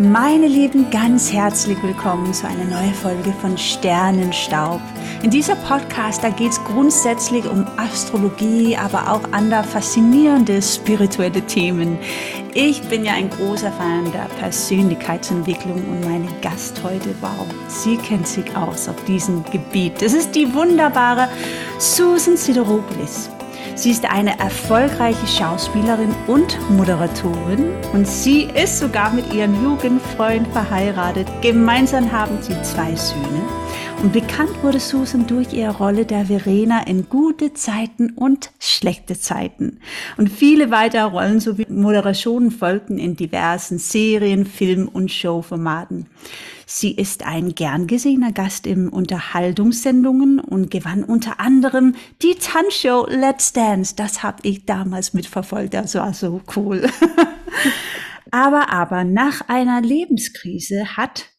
Meine Lieben, ganz herzlich willkommen zu einer neuen Folge von Sternenstaub. In dieser Podcast, da geht es grundsätzlich um Astrologie, aber auch andere faszinierende spirituelle Themen. Ich bin ja ein großer Fan der Persönlichkeitsentwicklung und meine Gast heute, wow, sie kennt sich aus auf diesem Gebiet. Das ist die wunderbare Susan Sideropoulos. Sie ist eine erfolgreiche Schauspielerin und Moderatorin und sie ist sogar mit ihrem Jugendfreund verheiratet. Gemeinsam haben sie zwei Söhne. Und bekannt wurde Susan durch ihre Rolle der Verena in gute Zeiten und schlechte Zeiten. Und viele weitere Rollen sowie Moderationen folgten in diversen Serien, Film- und Showformaten. Sie ist ein gern gesehener Gast in Unterhaltungssendungen und gewann unter anderem die Tanzshow Let's Dance. Das habe ich damals mitverfolgt. Das war so cool. aber, aber nach einer Lebenskrise hat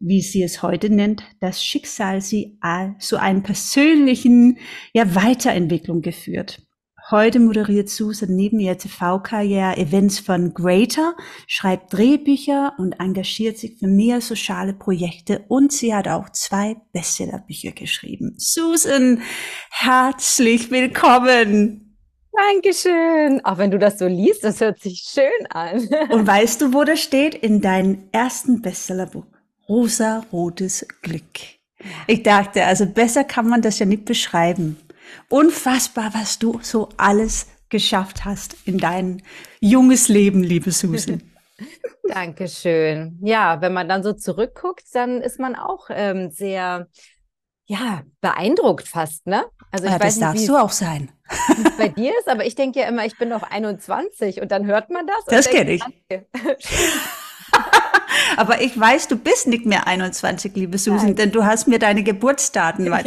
wie sie es heute nennt, das Schicksal sie zu einer persönlichen ja, Weiterentwicklung geführt. Heute moderiert Susan neben ihrer TV-Karriere Events von Greater, schreibt Drehbücher und engagiert sich für mehr soziale Projekte und sie hat auch zwei Bestsellerbücher geschrieben. Susan, herzlich willkommen! Dankeschön. Auch wenn du das so liest, das hört sich schön an. Und weißt du, wo das steht? In deinem ersten Bestsellerbuch. Rosa-rotes Glück. Ich dachte, also besser kann man das ja nicht beschreiben. Unfassbar, was du so alles geschafft hast in dein junges Leben, liebe Susan. Dankeschön. Ja, wenn man dann so zurückguckt, dann ist man auch ähm, sehr, ja, beeindruckt fast, ne? Also ich ja, weiß das nicht, darfst du auch sein. Bei dir ist, aber ich denke ja immer, ich bin noch 21 und dann hört man das. Das kenne ich. Aber ich weiß, du bist nicht mehr 21, liebe Susan, Nein. denn du hast mir deine Geburtsdaten ja.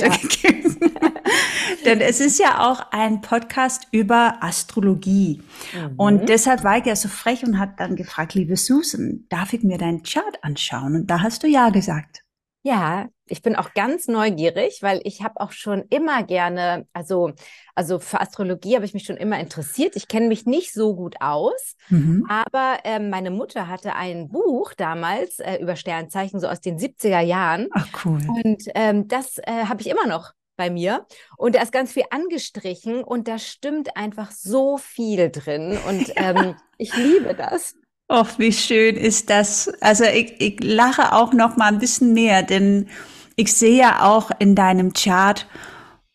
Denn es ist ja auch ein Podcast über Astrologie. Mhm. Und deshalb war ich ja so frech und hat dann gefragt, liebe Susan, darf ich mir deinen Chart anschauen? Und da hast du ja gesagt. Ja, ich bin auch ganz neugierig, weil ich habe auch schon immer gerne, also, also für Astrologie habe ich mich schon immer interessiert. Ich kenne mich nicht so gut aus, mhm. aber äh, meine Mutter hatte ein Buch damals äh, über Sternzeichen, so aus den 70er Jahren. Ach cool. Und ähm, das äh, habe ich immer noch bei mir und da ist ganz viel angestrichen und da stimmt einfach so viel drin und ähm, ich liebe das. Och, wie schön ist das. Also ich, ich lache auch noch mal ein bisschen mehr, denn ich sehe ja auch in deinem Chart,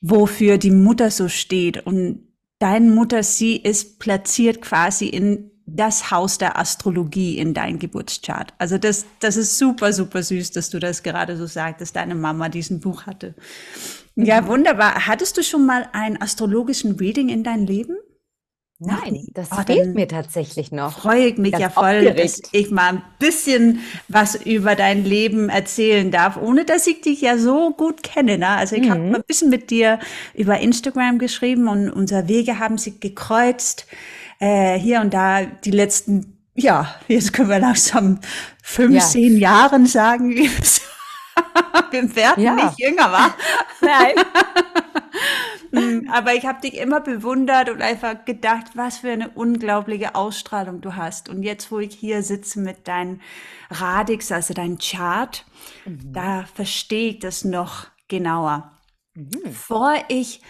wofür die Mutter so steht. Und deine Mutter, sie ist platziert quasi in das Haus der Astrologie in dein Geburtschart. Also das, das ist super, super süß, dass du das gerade so sagst, dass deine Mama diesen Buch hatte. Ja, mhm. wunderbar. Hattest du schon mal einen astrologischen Reading in dein Leben? Nein, das oh, fehlt mir tatsächlich noch. Freue ich mich Ganz ja voll, aufgeregt. dass ich mal ein bisschen was über dein Leben erzählen darf, ohne dass ich dich ja so gut kenne. Ne? Also ich mhm. habe ein bisschen mit dir über Instagram geschrieben und unsere Wege haben sich gekreuzt. Äh, hier und da die letzten, ja, jetzt können wir langsam 15 ja. Jahren sagen. wir werden ja. nicht jünger, wa? Nein. Mm, aber ich habe dich immer bewundert und einfach gedacht, was für eine unglaubliche Ausstrahlung du hast. Und jetzt, wo ich hier sitze mit deinem Radix, also dein Chart, mhm. da verstehe ich das noch genauer. Mhm. Bevor ich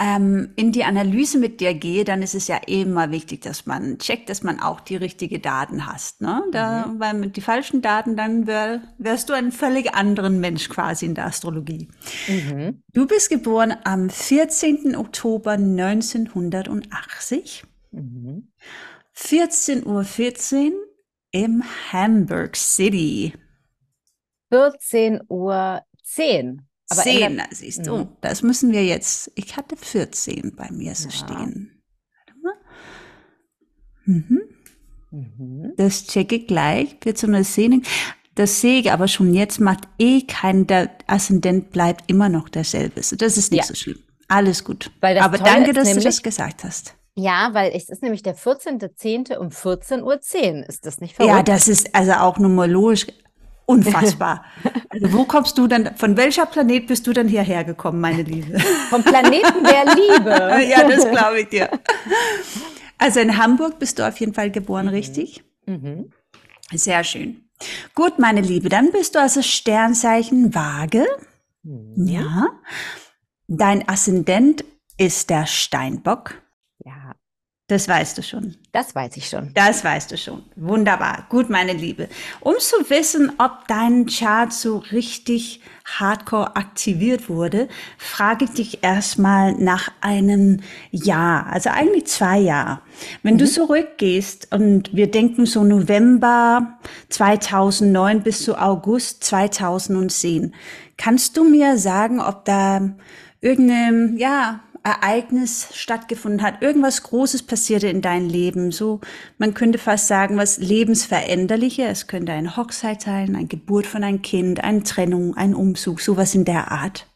ähm, in die Analyse mit dir gehe, dann ist es ja immer wichtig, dass man checkt, dass man auch die richtigen Daten hast. Ne? Da, mhm. Weil mit die falschen Daten, dann wär, wärst du ein völlig anderen Mensch quasi in der Astrologie. Mhm. Du bist geboren am 14. Oktober 1980. Mhm. 14.14 Uhr 14 im Hamburg City. 14.10 Uhr 10. Aber 10, siehst du, mhm. das müssen wir jetzt. Ich hatte 14 bei mir so ja. stehen. Warte mal. Mhm. Mhm. Das checke ich gleich. 1410. Das sehe ich aber schon jetzt, macht eh kein, der Aszendent bleibt immer noch derselbe. Das ist nicht ja. so schlimm. Alles gut. aber danke, dass du das gesagt hast. Ja, weil es ist nämlich der 14.10. um 14.10 Uhr. Ist das nicht verrückt? Ja, das ist also auch numerologisch Unfassbar. Also wo kommst du denn, von welcher Planet bist du denn hierher gekommen, meine Liebe? Vom Planeten der Liebe. ja, das glaube ich dir. Also in Hamburg bist du auf jeden Fall geboren, mhm. richtig? Mhm. Sehr schön. Gut, meine Liebe, dann bist du also Sternzeichen Waage. Mhm. Ja. Dein Aszendent ist der Steinbock. Das weißt du schon. Das weiß ich schon. Das weißt du schon. Wunderbar. Gut, meine Liebe. Um zu wissen, ob dein Chart so richtig hardcore aktiviert wurde, frage ich dich erstmal nach einem Jahr, also eigentlich zwei Jahre. Wenn mhm. du zurückgehst und wir denken so November 2009 bis zu August 2010, kannst du mir sagen, ob da irgendeine, ja, Ereignis stattgefunden hat, irgendwas Großes passierte in deinem Leben, so man könnte fast sagen, was lebensveränderliche, es könnte eine Hochzeit sein, eine Geburt von einem Kind, eine Trennung, ein Umzug, sowas in der Art.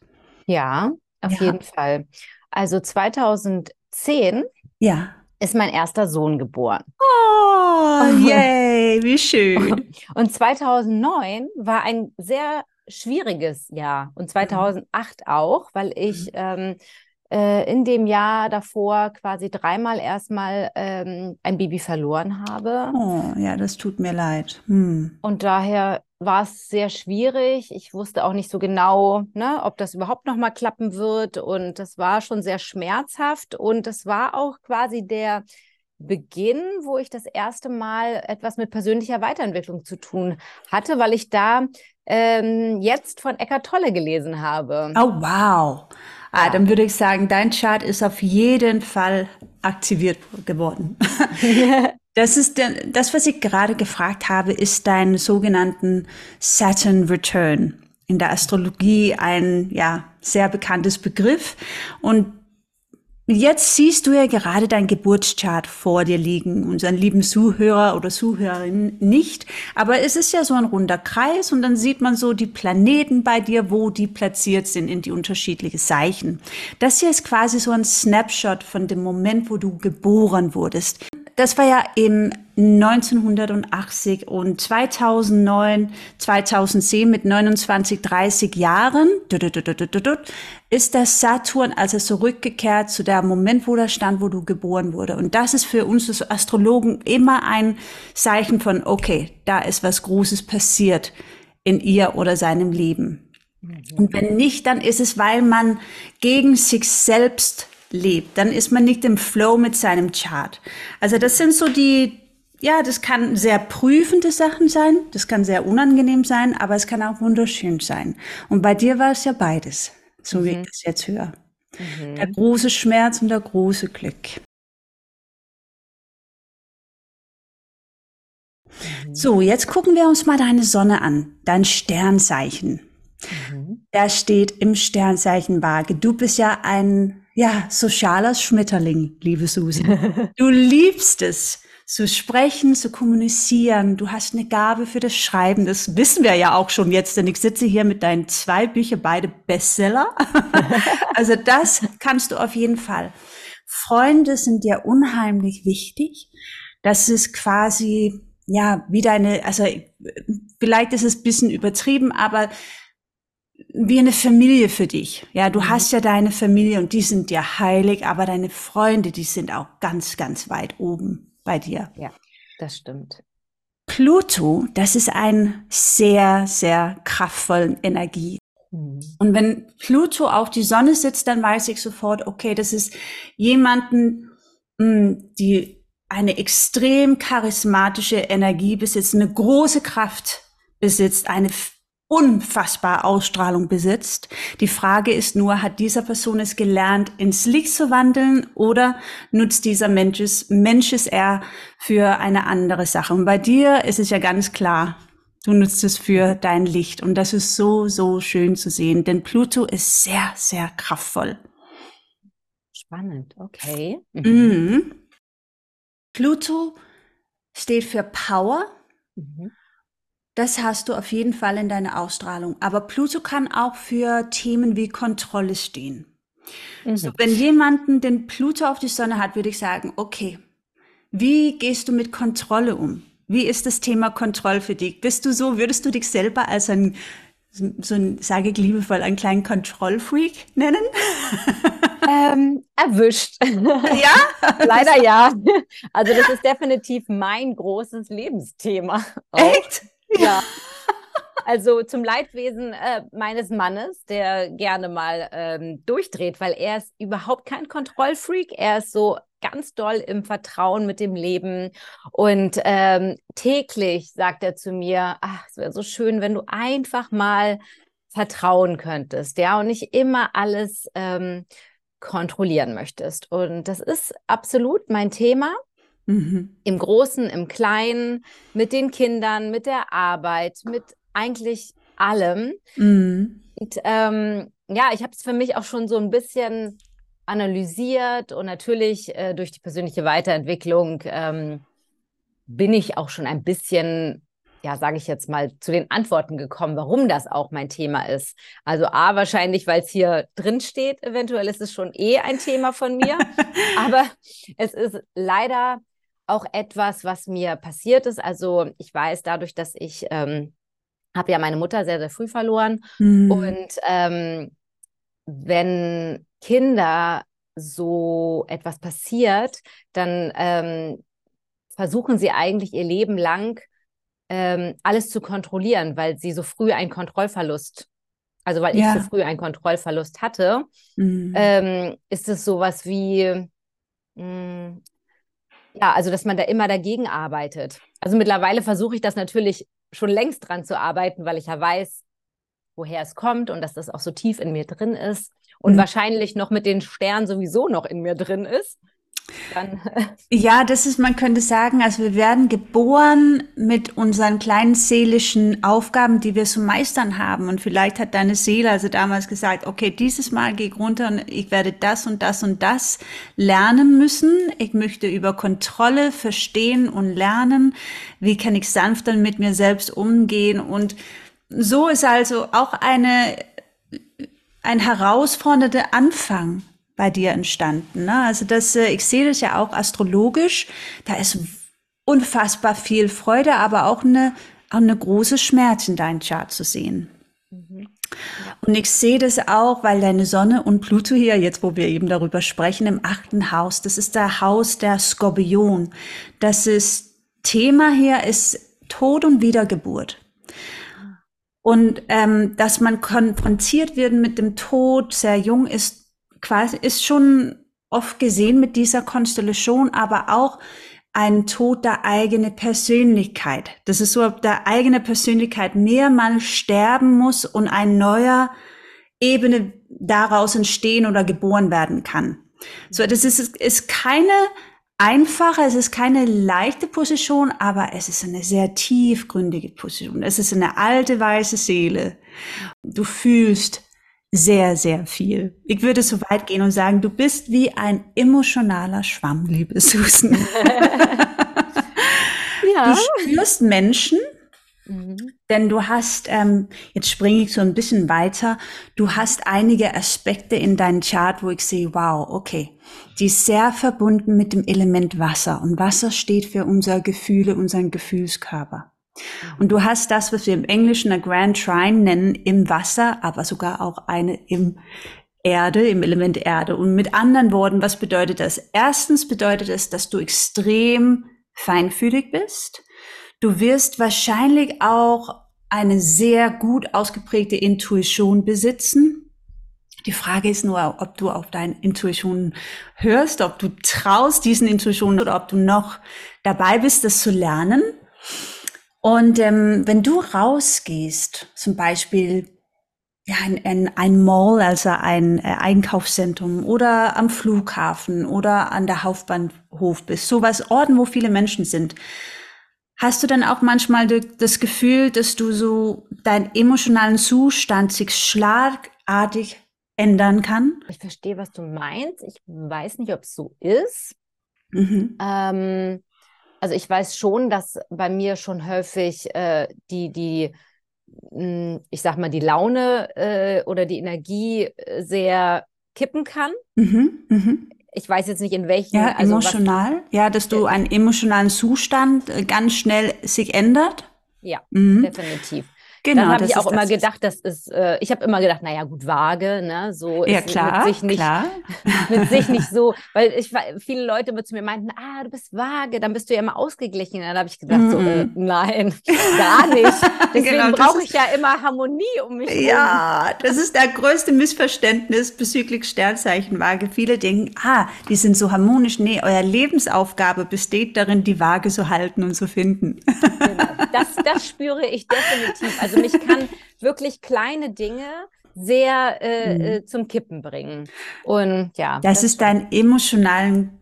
Ja, auf ja. jeden Fall. Also 2010 ja. ist mein erster Sohn geboren. Oh, yay, wie schön. Und 2009 war ein sehr schwieriges Jahr und 2008 mhm. auch, weil ich mhm. ähm, äh, in dem Jahr davor quasi dreimal erstmal ähm, ein Baby verloren habe. Oh, ja, das tut mir leid. Hm. Und daher war es sehr schwierig. Ich wusste auch nicht so genau, ne, ob das überhaupt noch mal klappen wird. Und das war schon sehr schmerzhaft. Und es war auch quasi der Beginn, wo ich das erste Mal etwas mit persönlicher Weiterentwicklung zu tun hatte, weil ich da ähm, jetzt von Eckart Tolle gelesen habe. Oh, wow. Ah, dann würde ich sagen, dein Chart ist auf jeden Fall aktiviert geworden. das ist das, was ich gerade gefragt habe, ist dein sogenannten Saturn Return. In der Astrologie ein, ja, sehr bekanntes Begriff. Und Jetzt siehst du ja gerade dein Geburtschart vor dir liegen, unseren lieben Zuhörer oder Zuhörerin nicht. Aber es ist ja so ein runder Kreis und dann sieht man so die Planeten bei dir, wo die platziert sind in die unterschiedlichen Zeichen. Das hier ist quasi so ein Snapshot von dem Moment, wo du geboren wurdest das war ja im 1980 und 2009, 2010 mit 29, 30 Jahren ist der Saturn also zurückgekehrt zu dem Moment, wo er stand, wo du geboren wurde. Und das ist für uns als Astrologen immer ein Zeichen von, okay, da ist was Großes passiert in ihr oder seinem Leben. Mhm. Und wenn nicht, dann ist es, weil man gegen sich selbst lebt, dann ist man nicht im Flow mit seinem Chart. Also das sind so die, ja, das kann sehr prüfende Sachen sein, das kann sehr unangenehm sein, aber es kann auch wunderschön sein. Und bei dir war es ja beides, so mhm. wie ich das jetzt höre. Mhm. Der große Schmerz und der große Glück. Mhm. So, jetzt gucken wir uns mal deine Sonne an, dein Sternzeichen. Mhm. Der steht im Sternzeichen Waage. Du bist ja ein ja, sozialer Schmetterling, liebe Susi. Du liebst es, zu sprechen, zu kommunizieren. Du hast eine Gabe für das Schreiben. Das wissen wir ja auch schon jetzt, denn ich sitze hier mit deinen zwei Büchern, beide Bestseller. also das kannst du auf jeden Fall. Freunde sind dir unheimlich wichtig. Das ist quasi, ja, wie deine, also vielleicht ist es ein bisschen übertrieben, aber wie eine Familie für dich. Ja, du mhm. hast ja deine Familie und die sind dir heilig, aber deine Freunde, die sind auch ganz, ganz weit oben bei dir. Ja, das stimmt. Pluto, das ist ein sehr, sehr kraftvollen Energie. Mhm. Und wenn Pluto auf die Sonne sitzt, dann weiß ich sofort, okay, das ist jemanden, hm, die eine extrem charismatische Energie besitzt, eine große Kraft besitzt, eine unfassbar Ausstrahlung besitzt. Die Frage ist nur, hat dieser Person es gelernt, ins Licht zu wandeln oder nutzt dieser Mensch es, Mensch es eher für eine andere Sache? Und bei dir ist es ja ganz klar, du nutzt es für dein Licht. Und das ist so, so schön zu sehen, denn Pluto ist sehr, sehr kraftvoll. Spannend, okay. Mhm. Mhm. Pluto steht für Power. Mhm. Das hast du auf jeden Fall in deiner Ausstrahlung. Aber Pluto kann auch für Themen wie Kontrolle stehen. Mhm. So, wenn jemanden den Pluto auf die Sonne hat, würde ich sagen, okay, wie gehst du mit Kontrolle um? Wie ist das Thema Kontrolle für dich? Bist du so, würdest du dich selber als ein, so ein, sage ich liebevoll, einen kleinen Kontrollfreak nennen? Ähm, erwischt. Ja? Leider ja. Also das ist definitiv mein großes Lebensthema. Auch. Echt? Ja. Also zum Leidwesen äh, meines Mannes, der gerne mal ähm, durchdreht, weil er ist überhaupt kein Kontrollfreak. Er ist so ganz doll im Vertrauen mit dem Leben. Und ähm, täglich sagt er zu mir, ach, es wäre so schön, wenn du einfach mal vertrauen könntest, ja, und nicht immer alles ähm, kontrollieren möchtest. Und das ist absolut mein Thema. Mhm. Im Großen, im Kleinen, mit den Kindern, mit der Arbeit, mit eigentlich allem. Mhm. Und ähm, ja, ich habe es für mich auch schon so ein bisschen analysiert und natürlich äh, durch die persönliche Weiterentwicklung ähm, bin ich auch schon ein bisschen, ja, sage ich jetzt mal, zu den Antworten gekommen, warum das auch mein Thema ist. Also A, wahrscheinlich, weil es hier drin steht, eventuell ist es schon eh ein Thema von mir, aber es ist leider auch etwas, was mir passiert ist. Also ich weiß dadurch, dass ich ähm, habe ja meine Mutter sehr, sehr früh verloren mhm. und ähm, wenn Kinder so etwas passiert, dann ähm, versuchen sie eigentlich ihr Leben lang ähm, alles zu kontrollieren, weil sie so früh einen Kontrollverlust, also weil ja. ich so früh einen Kontrollverlust hatte, mhm. ähm, ist es sowas wie, mh, hm, ja, also dass man da immer dagegen arbeitet. Also mittlerweile versuche ich das natürlich schon längst dran zu arbeiten, weil ich ja weiß, woher es kommt und dass das auch so tief in mir drin ist und mhm. wahrscheinlich noch mit den Sternen sowieso noch in mir drin ist. Dann. Ja, das ist, man könnte sagen, also wir werden geboren mit unseren kleinen seelischen Aufgaben, die wir zu meistern haben. Und vielleicht hat deine Seele also damals gesagt, okay, dieses Mal gehe ich runter und ich werde das und das und das lernen müssen. Ich möchte über Kontrolle verstehen und lernen. Wie kann ich sanfter mit mir selbst umgehen? Und so ist also auch eine ein herausfordernder Anfang bei dir entstanden. Ne? Also das, äh, ich sehe das ja auch astrologisch. Da ist unfassbar viel Freude, aber auch eine, auch eine große Schmerz in deinem Chart zu sehen. Mhm. Und ich sehe das auch, weil deine Sonne und Pluto hier, jetzt wo wir eben darüber sprechen, im achten Haus, das ist der Haus der Skorpion. Das ist Thema hier ist Tod und Wiedergeburt. Und ähm, dass man konfrontiert wird mit dem Tod, sehr jung ist, quasi ist schon oft gesehen mit dieser Konstellation, aber auch ein Tod der eigenen Persönlichkeit. Das ist so, ob der eigene Persönlichkeit mehrmals sterben muss und ein neuer Ebene daraus entstehen oder geboren werden kann. So, das ist, ist keine einfacher, es ist keine leichte Position, aber es ist eine sehr tiefgründige Position. Es ist eine alte weiße Seele. Du fühlst sehr, sehr viel. Ich würde so weit gehen und sagen, du bist wie ein emotionaler Schwamm, liebe Susan. ja. Du spürst Menschen, Mhm. Denn du hast, ähm, jetzt springe ich so ein bisschen weiter, du hast einige Aspekte in deinem Chart, wo ich sehe, wow, okay, die ist sehr verbunden mit dem Element Wasser. Und Wasser steht für unser Gefühle, unseren Gefühlskörper. Und du hast das, was wir im Englischen eine Grand Trine nennen, im Wasser, aber sogar auch eine im Erde, im Element Erde. Und mit anderen Worten, was bedeutet das? Erstens bedeutet es, dass du extrem feinfühlig bist Du wirst wahrscheinlich auch eine sehr gut ausgeprägte Intuition besitzen. Die Frage ist nur, ob du auf deine Intuition hörst, ob du traust diesen Intuitionen oder ob du noch dabei bist, das zu lernen. Und ähm, wenn du rausgehst, zum Beispiel ja, ein, ein, ein Mall, also ein äh, Einkaufszentrum oder am Flughafen oder an der Hauptbahnhof bist, sowas Orten, wo viele Menschen sind, Hast du dann auch manchmal das Gefühl, dass du so deinen emotionalen Zustand sich schlagartig ändern kann? Ich verstehe, was du meinst. Ich weiß nicht, ob es so ist. Mhm. Ähm, also ich weiß schon, dass bei mir schon häufig äh, die, die, hm, ich sag mal, die Laune äh, oder die Energie äh, sehr kippen kann. Mhm, mhm ich weiß jetzt nicht in welchen. Ja, also emotional. Was, ja, dass du einen emotionalen Zustand äh, ganz schnell sich ändert. Ja, mhm. definitiv. Genau. Dann habe ich auch immer gedacht, das ist, äh, ich habe immer gedacht, naja, gut, vage, ne? So ja, ist klar, mit sich nicht, klar. mit sich nicht so, weil ich viele Leute immer zu mir meinten, ah, du bist vage, dann bist du ja immer ausgeglichen. Dann habe ich gedacht, mm -mm. so, äh, nein, gar nicht. Deswegen genau, brauche ich ja immer Harmonie um mich herum. Ja, das ist der größte Missverständnis bezüglich Sternzeichen Waage. Viele denken, ah, die sind so harmonisch. Nee, euer Lebensaufgabe besteht darin, die Waage zu halten und zu finden. Genau. Das, das spüre ich definitiv. Also mich kann wirklich kleine Dinge sehr äh, mhm. Äh, zum Kippen bringen. Und ja. Das, das ist dein emotionalen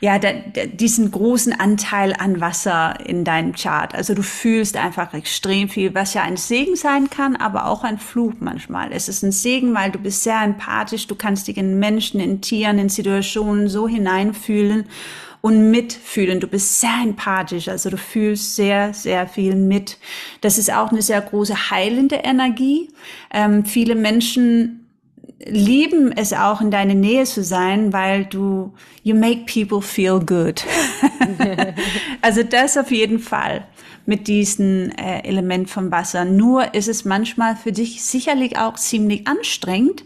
ja, da, da, diesen großen Anteil an Wasser in deinem Chart. Also du fühlst einfach extrem viel, was ja ein Segen sein kann, aber auch ein Fluch manchmal. Es ist ein Segen, weil du bist sehr empathisch, du kannst dich in Menschen, in Tieren, in Situationen so hineinfühlen und mitfühlen. Du bist sehr empathisch, also du fühlst sehr, sehr viel mit. Das ist auch eine sehr große heilende Energie. Ähm, viele Menschen lieben es auch in deiner Nähe zu sein, weil du, you make people feel good. also das auf jeden Fall mit diesem äh, Element vom Wasser. Nur ist es manchmal für dich sicherlich auch ziemlich anstrengend,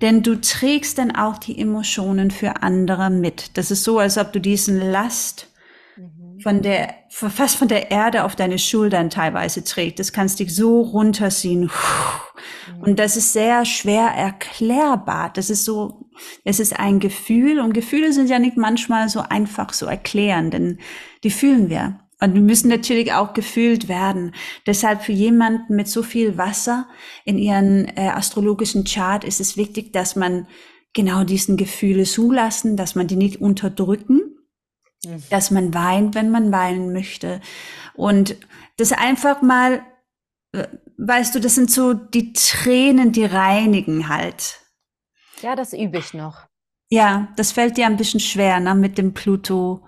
denn du trägst dann auch die Emotionen für andere mit. Das ist so, als ob du diesen Last mhm. von der, fast von der Erde auf deine Schultern teilweise trägst. Das kannst dich so runterziehen. Und das ist sehr schwer erklärbar. Das ist so, es ist ein Gefühl und Gefühle sind ja nicht manchmal so einfach zu erklären, denn die fühlen wir. Und die müssen natürlich auch gefühlt werden. Deshalb für jemanden mit so viel Wasser in ihren äh, astrologischen Chart ist es wichtig, dass man genau diesen Gefühle zulassen, dass man die nicht unterdrücken, mhm. dass man weint, wenn man weinen möchte. Und das einfach mal, äh, weißt du, das sind so die Tränen, die reinigen halt. Ja, das übe ich noch. Ja, das fällt dir ein bisschen schwer, ne, mit dem Pluto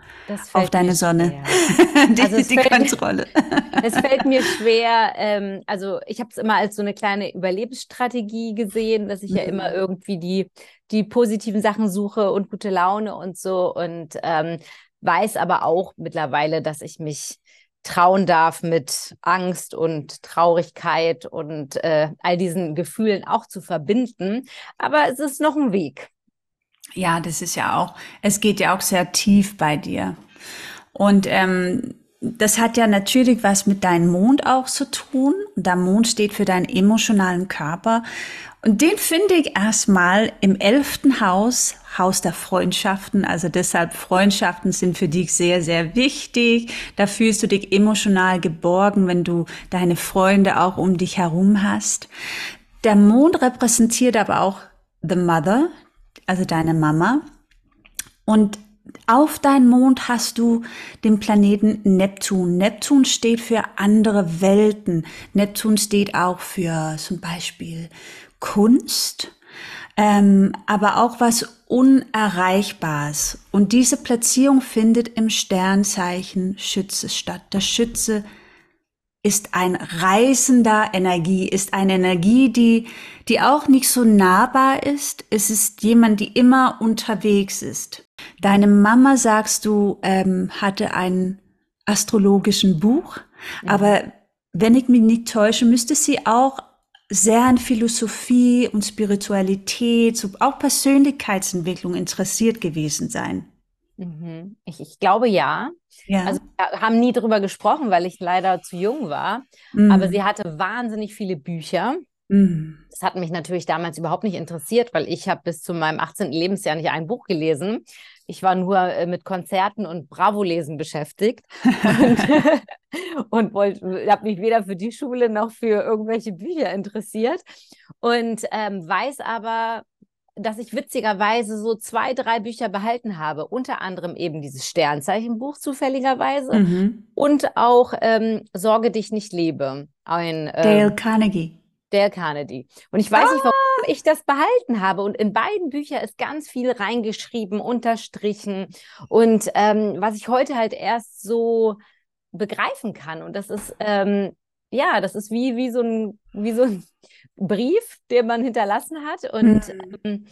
auf deine Sonne. die, also die fällt, Kontrolle. es fällt mir schwer, ähm, also ich habe es immer als so eine kleine Überlebensstrategie gesehen, dass ich mhm. ja immer mhm. irgendwie die, die positiven Sachen suche und gute Laune und so und ähm, weiß aber auch mittlerweile, dass ich mich trauen darf, mit Angst und Traurigkeit und äh, all diesen Gefühlen auch zu verbinden. Aber es ist noch ein Weg. Ja, das ist ja auch, es geht ja auch sehr tief bei dir. Und ähm, das hat ja natürlich was mit deinem Mond auch zu tun. Der Mond steht für deinen emotionalen Körper. Und den finde ich erstmal im elften Haus, Haus der Freundschaften. Also deshalb Freundschaften sind für dich sehr, sehr wichtig. Da fühlst du dich emotional geborgen, wenn du deine Freunde auch um dich herum hast. Der Mond repräsentiert aber auch the mother, also deine Mama. Und auf deinem Mond hast du den Planeten Neptun. Neptun steht für andere Welten. Neptun steht auch für zum Beispiel Kunst, ähm, aber auch was Unerreichbares. Und diese Platzierung findet im Sternzeichen Schütze statt. Der Schütze ist ein reißender Energie, ist eine Energie, die, die auch nicht so nahbar ist. Es ist jemand, die immer unterwegs ist. Deine Mama, sagst du, ähm, hatte einen astrologischen Buch, mhm. aber wenn ich mich nicht täusche, müsste sie auch sehr an Philosophie und Spiritualität, so auch Persönlichkeitsentwicklung interessiert gewesen sein. Mhm. Ich, ich, glaube ja. ja. Also wir haben nie darüber gesprochen, weil ich leider zu jung war. Mhm. Aber sie hatte wahnsinnig viele Bücher. Mhm. Das hat mich natürlich damals überhaupt nicht interessiert, weil ich habe bis zu meinem 18. Lebensjahr nicht ein Buch gelesen. Ich war nur äh, mit Konzerten und Bravo-Lesen beschäftigt und, und habe mich weder für die Schule noch für irgendwelche Bücher interessiert und ähm, weiß aber, dass ich witzigerweise so zwei, drei Bücher behalten habe. Unter anderem eben dieses Sternzeichenbuch zufälligerweise mhm. und auch ähm, Sorge dich nicht lebe. Ein, ähm, Dale Carnegie. Dale Carnegie. Und ich weiß ah. nicht, warum ich das behalten habe. Und in beiden Büchern ist ganz viel reingeschrieben, unterstrichen. Und ähm, was ich heute halt erst so begreifen kann. Und das ist, ähm, ja, das ist wie, wie, so ein, wie so ein Brief, den man hinterlassen hat. Und mhm. ähm,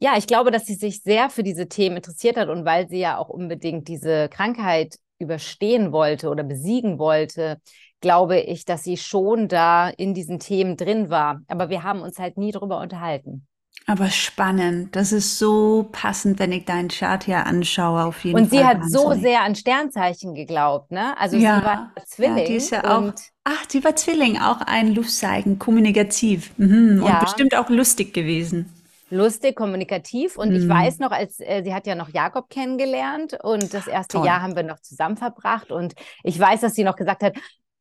ja, ich glaube, dass sie sich sehr für diese Themen interessiert hat und weil sie ja auch unbedingt diese Krankheit überstehen wollte oder besiegen wollte, glaube ich, dass sie schon da in diesen Themen drin war. Aber wir haben uns halt nie drüber unterhalten. Aber spannend. Das ist so passend, wenn ich deinen Chart hier anschaue, auf jeden und Fall. Und sie hat so sehr an Sternzeichen geglaubt, ne? Also ja. sie war Zwilling. Ja, die ist ja auch, ach, sie war Zwilling, auch ein Luftzeichen, kommunikativ. Mhm. Und ja. bestimmt auch lustig gewesen lustig, kommunikativ. Und mhm. ich weiß noch, als äh, sie hat ja noch Jakob kennengelernt und das erste Toll. Jahr haben wir noch zusammen verbracht. Und ich weiß, dass sie noch gesagt hat,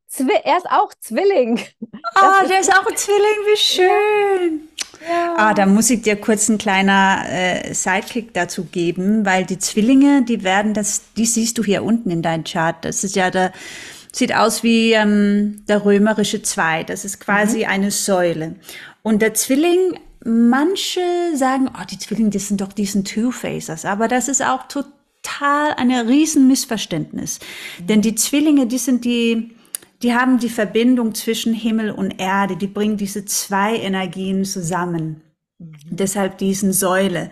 Zwi er ist auch Zwilling. Ah, oh, der ist auch ein Zwilling, wie schön. Ja. Ah, da muss ich dir kurz ein kleiner äh, Sidekick dazu geben, weil die Zwillinge, die werden das, die siehst du hier unten in deinem Chart. Das ist ja der, sieht aus wie ähm, der römerische Zwei. Das ist quasi mhm. eine Säule. Und der Zwilling manche sagen, oh, die Zwillinge, das sind doch diesen Two-Facers, aber das ist auch total ein riesen Missverständnis. Denn die Zwillinge, die sind die, die haben die Verbindung zwischen Himmel und Erde, die bringen diese zwei Energien zusammen. Mhm. Deshalb diesen Säule,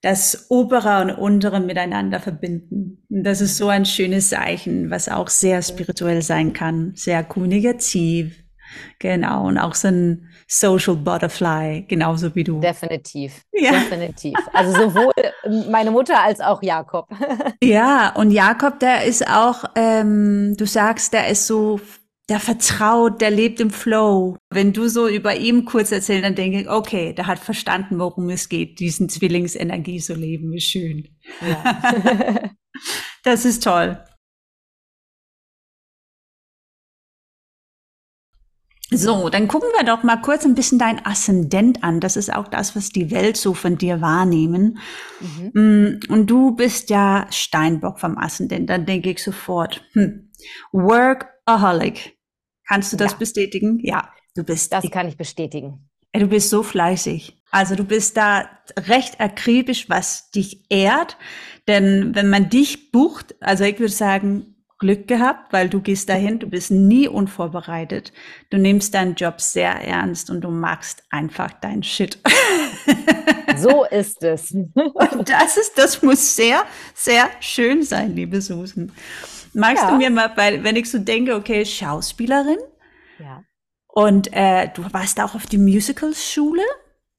das obere und untere miteinander verbinden. Und das ist so ein schönes Zeichen, was auch sehr spirituell sein kann, sehr kommunikativ. Genau, und auch so ein Social Butterfly, genauso wie du. Definitiv, ja. definitiv. Also sowohl meine Mutter als auch Jakob. ja, und Jakob, der ist auch, ähm, du sagst, der ist so, der vertraut, der lebt im Flow. Wenn du so über ihn kurz erzählst, dann denke ich, okay, der hat verstanden, worum es geht, diesen Zwillingsenergie zu leben, wie schön. Ja. das ist toll. So, dann gucken wir doch mal kurz ein bisschen dein Aszendent an. Das ist auch das, was die Welt so von dir wahrnehmen. Mhm. Mm, und du bist ja Steinbock vom Aszendent. Dann denke ich sofort, hm, Workaholic. Kannst du das ja. bestätigen? Ja, du bist. Das kann ich bestätigen. Du bist so fleißig. Also du bist da recht akribisch, was dich ehrt. Denn wenn man dich bucht, also ich würde sagen, Glück gehabt, weil du gehst dahin, du bist nie unvorbereitet. Du nimmst deinen Job sehr ernst und du magst einfach dein Shit. So ist es. Und das ist, das muss sehr, sehr schön sein, liebe Susan. Magst ja. du mir mal, weil, wenn ich so denke, okay, Schauspielerin. Ja. Und äh, du warst auch auf die Musicalschule,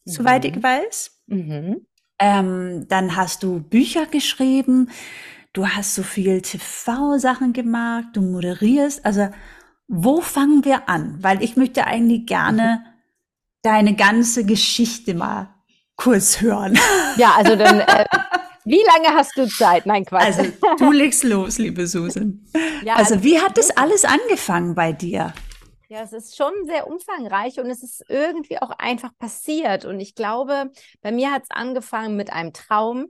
mhm. soweit ich weiß. Mhm. Ähm, dann hast du Bücher geschrieben du hast so viel TV-Sachen gemacht, du moderierst. Also, wo fangen wir an? Weil ich möchte eigentlich gerne deine ganze Geschichte mal kurz hören. Ja, also dann, äh, wie lange hast du Zeit? Nein, Quatsch. Also, du legst los, liebe Susan. Ja, also, also, wie hat das alles angefangen bei dir? Ja, es ist schon sehr umfangreich und es ist irgendwie auch einfach passiert. Und ich glaube, bei mir hat es angefangen mit einem Traum,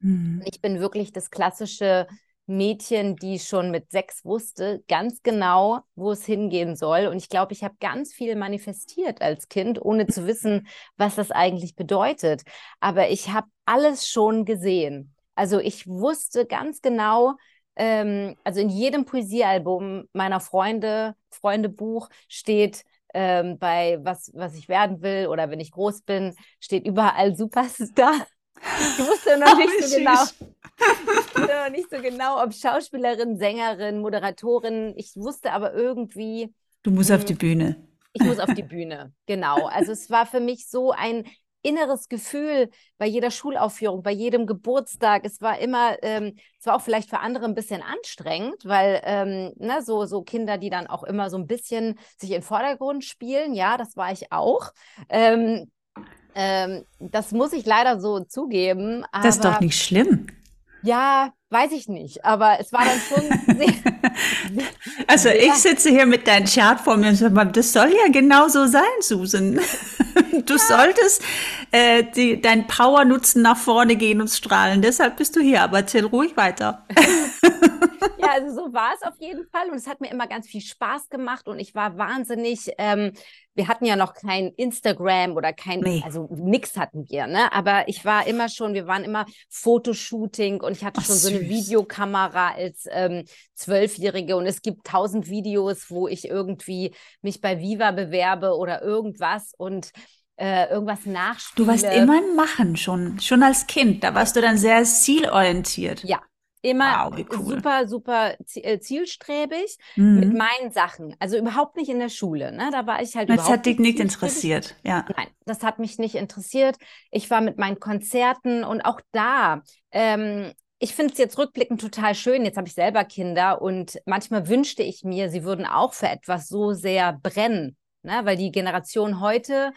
Mhm. Ich bin wirklich das klassische Mädchen, die schon mit sechs wusste ganz genau, wo es hingehen soll. Und ich glaube, ich habe ganz viel manifestiert als Kind, ohne zu wissen, was das eigentlich bedeutet. Aber ich habe alles schon gesehen. Also ich wusste ganz genau, ähm, also in jedem Poesiealbum meiner Freunde, Freundebuch steht ähm, bei was, was ich werden will oder wenn ich groß bin, steht überall Superstar. Ich wusste noch nicht oh, so genau. Ich wusste noch nicht so genau, ob Schauspielerin, Sängerin, Moderatorin. Ich wusste aber irgendwie. Du musst mh, auf hm, die Bühne. Ich muss auf die Bühne, genau. Also es war für mich so ein inneres Gefühl bei jeder Schulaufführung, bei jedem Geburtstag. Es war immer, ähm, es war auch vielleicht für andere ein bisschen anstrengend, weil ähm, ne, so, so Kinder, die dann auch immer so ein bisschen sich in den Vordergrund spielen, ja, das war ich auch. Ähm, ähm, das muss ich leider so zugeben. Aber, das ist doch nicht schlimm. Ja, weiß ich nicht, aber es war dann schon sehr, Also ich sitze hier mit deinem Chart vor mir und sage das soll ja genau so sein, Susan. Du ja. solltest äh, die, dein Power nutzen, nach vorne gehen und strahlen. Deshalb bist du hier, aber erzähl ruhig weiter. ja, also so war es auf jeden Fall und es hat mir immer ganz viel Spaß gemacht und ich war wahnsinnig ähm, wir hatten ja noch kein Instagram oder kein, nee. also nix hatten wir, ne? Aber ich war immer schon, wir waren immer Fotoshooting und ich hatte Ach, schon süß. so eine Videokamera als ähm, Zwölfjährige und es gibt tausend Videos, wo ich irgendwie mich bei Viva bewerbe oder irgendwas und äh, irgendwas nachspiele. Du warst immer im Machen schon, schon als Kind. Da warst du dann sehr zielorientiert. Ja, Immer wow, cool. super, super äh, zielstrebig mhm. mit meinen Sachen. Also überhaupt nicht in der Schule. Ne? Da war ich halt das hat dich nicht interessiert. Ja. Nein, das hat mich nicht interessiert. Ich war mit meinen Konzerten und auch da. Ähm, ich finde es jetzt rückblickend total schön. Jetzt habe ich selber Kinder und manchmal wünschte ich mir, sie würden auch für etwas so sehr brennen. Ne? Weil die Generation heute,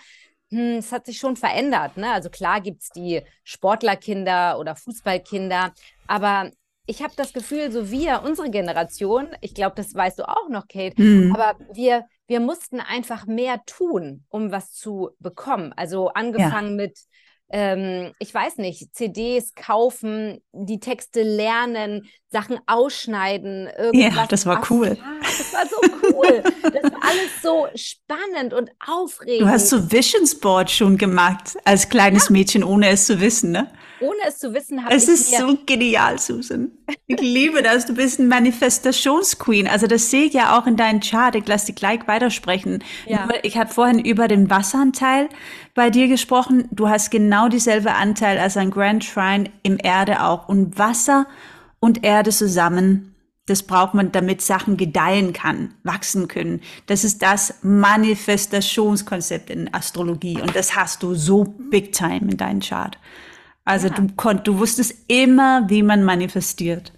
hm, es hat sich schon verändert. Ne? Also klar gibt es die Sportlerkinder oder Fußballkinder, aber ich habe das Gefühl, so wir, unsere Generation, ich glaube, das weißt du auch noch, Kate, mhm. aber wir, wir mussten einfach mehr tun, um was zu bekommen. Also angefangen ja. mit ähm, ich weiß nicht, CDs kaufen, die Texte lernen, Sachen ausschneiden. Irgendwas ja, das war cool. das war so cool. das war alles so spannend und aufregend. Du hast so Visions Board schon gemacht als kleines ja. Mädchen, ohne es zu wissen, ne? ohne es zu wissen, habe ich. Es ist so genial, Susan. Ich liebe das. Du bist ein Manifestationsqueen. Also das sehe ich ja auch in deinem Chart. Ich lasse dich gleich weitersprechen. Ja. Ich habe vorhin über den Wasseranteil bei dir gesprochen. Du hast genau dieselbe Anteil als ein Grand Shrine im Erde auch. Und Wasser und Erde zusammen das braucht man, damit Sachen gedeihen kann, wachsen können. Das ist das Manifestationskonzept in Astrologie. Und das hast du so big time in deinem Chart. Also ja. du, konnt, du wusstest immer, wie man manifestiert.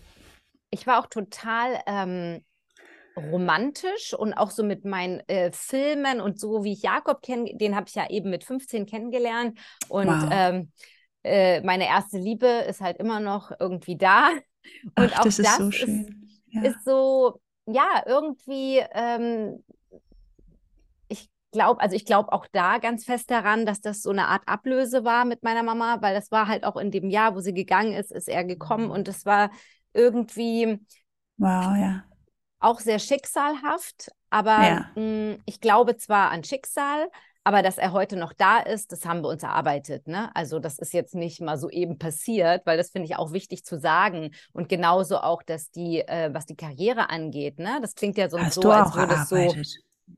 Ich war auch total ähm, romantisch und auch so mit meinen äh, Filmen und so, wie ich Jakob kenne, den habe ich ja eben mit 15 kennengelernt. Und wow. ähm, äh, meine erste Liebe ist halt immer noch irgendwie da. Und Ach, auch das, ist, so ist, ja. ist so, ja, irgendwie ähm, glaube, also ich glaube auch da ganz fest daran, dass das so eine Art Ablöse war mit meiner Mama, weil das war halt auch in dem Jahr, wo sie gegangen ist, ist er gekommen und es war irgendwie wow, ja. auch sehr schicksalhaft. Aber ja. mh, hm, ich glaube zwar an Schicksal, aber dass er heute noch da ist, das haben wir uns erarbeitet. Ne? Also das ist jetzt nicht mal so eben passiert, weil das finde ich auch wichtig zu sagen. Und genauso auch, dass die, äh, was die Karriere angeht, ne? das klingt ja sonst Hast so, als würde es so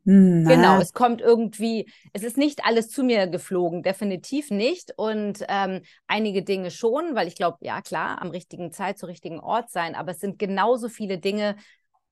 na. Genau, es kommt irgendwie, es ist nicht alles zu mir geflogen, definitiv nicht. Und ähm, einige Dinge schon, weil ich glaube, ja klar, am richtigen Zeit zur richtigen Ort sein, aber es sind genauso viele Dinge,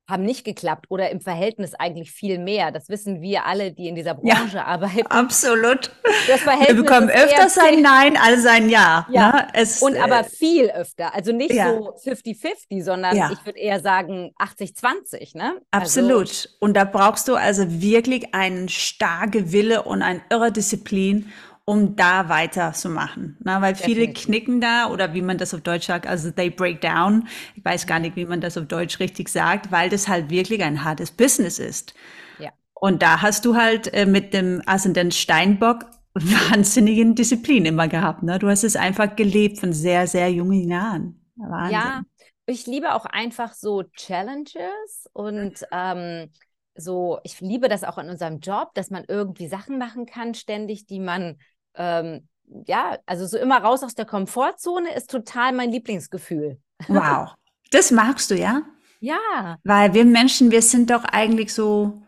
haben nicht geklappt oder im Verhältnis eigentlich viel mehr. Das wissen wir alle, die in dieser Branche ja, arbeiten. Absolut. Das Verhältnis wir bekommen öfter sein Nein als ein Ja. ja. Ne? Es, Und aber äh, viel öfter. Also nicht ja. so 50-50, sondern ja. ich würde eher sagen 80-20. Ne? Also Absolut. Also, und da brauchst du also wirklich einen starke Wille und eine irre Disziplin um da weiterzumachen. Na, weil viele Definitiv. knicken da oder wie man das auf Deutsch sagt, also they break down. Ich weiß gar nicht, wie man das auf Deutsch richtig sagt, weil das halt wirklich ein hartes Business ist. Ja. Und da hast du halt äh, mit dem Aszendent Steinbock wahnsinnigen Disziplin immer gehabt. Ne? Du hast es einfach gelebt von sehr, sehr jungen Jahren. Wahnsinn. Ja, ich liebe auch einfach so Challenges und ähm, so, ich liebe das auch in unserem Job, dass man irgendwie Sachen machen kann, ständig, die man ähm, ja, also so immer raus aus der Komfortzone ist total mein Lieblingsgefühl. Wow. Das magst du, ja? Ja. Weil wir Menschen, wir sind doch eigentlich so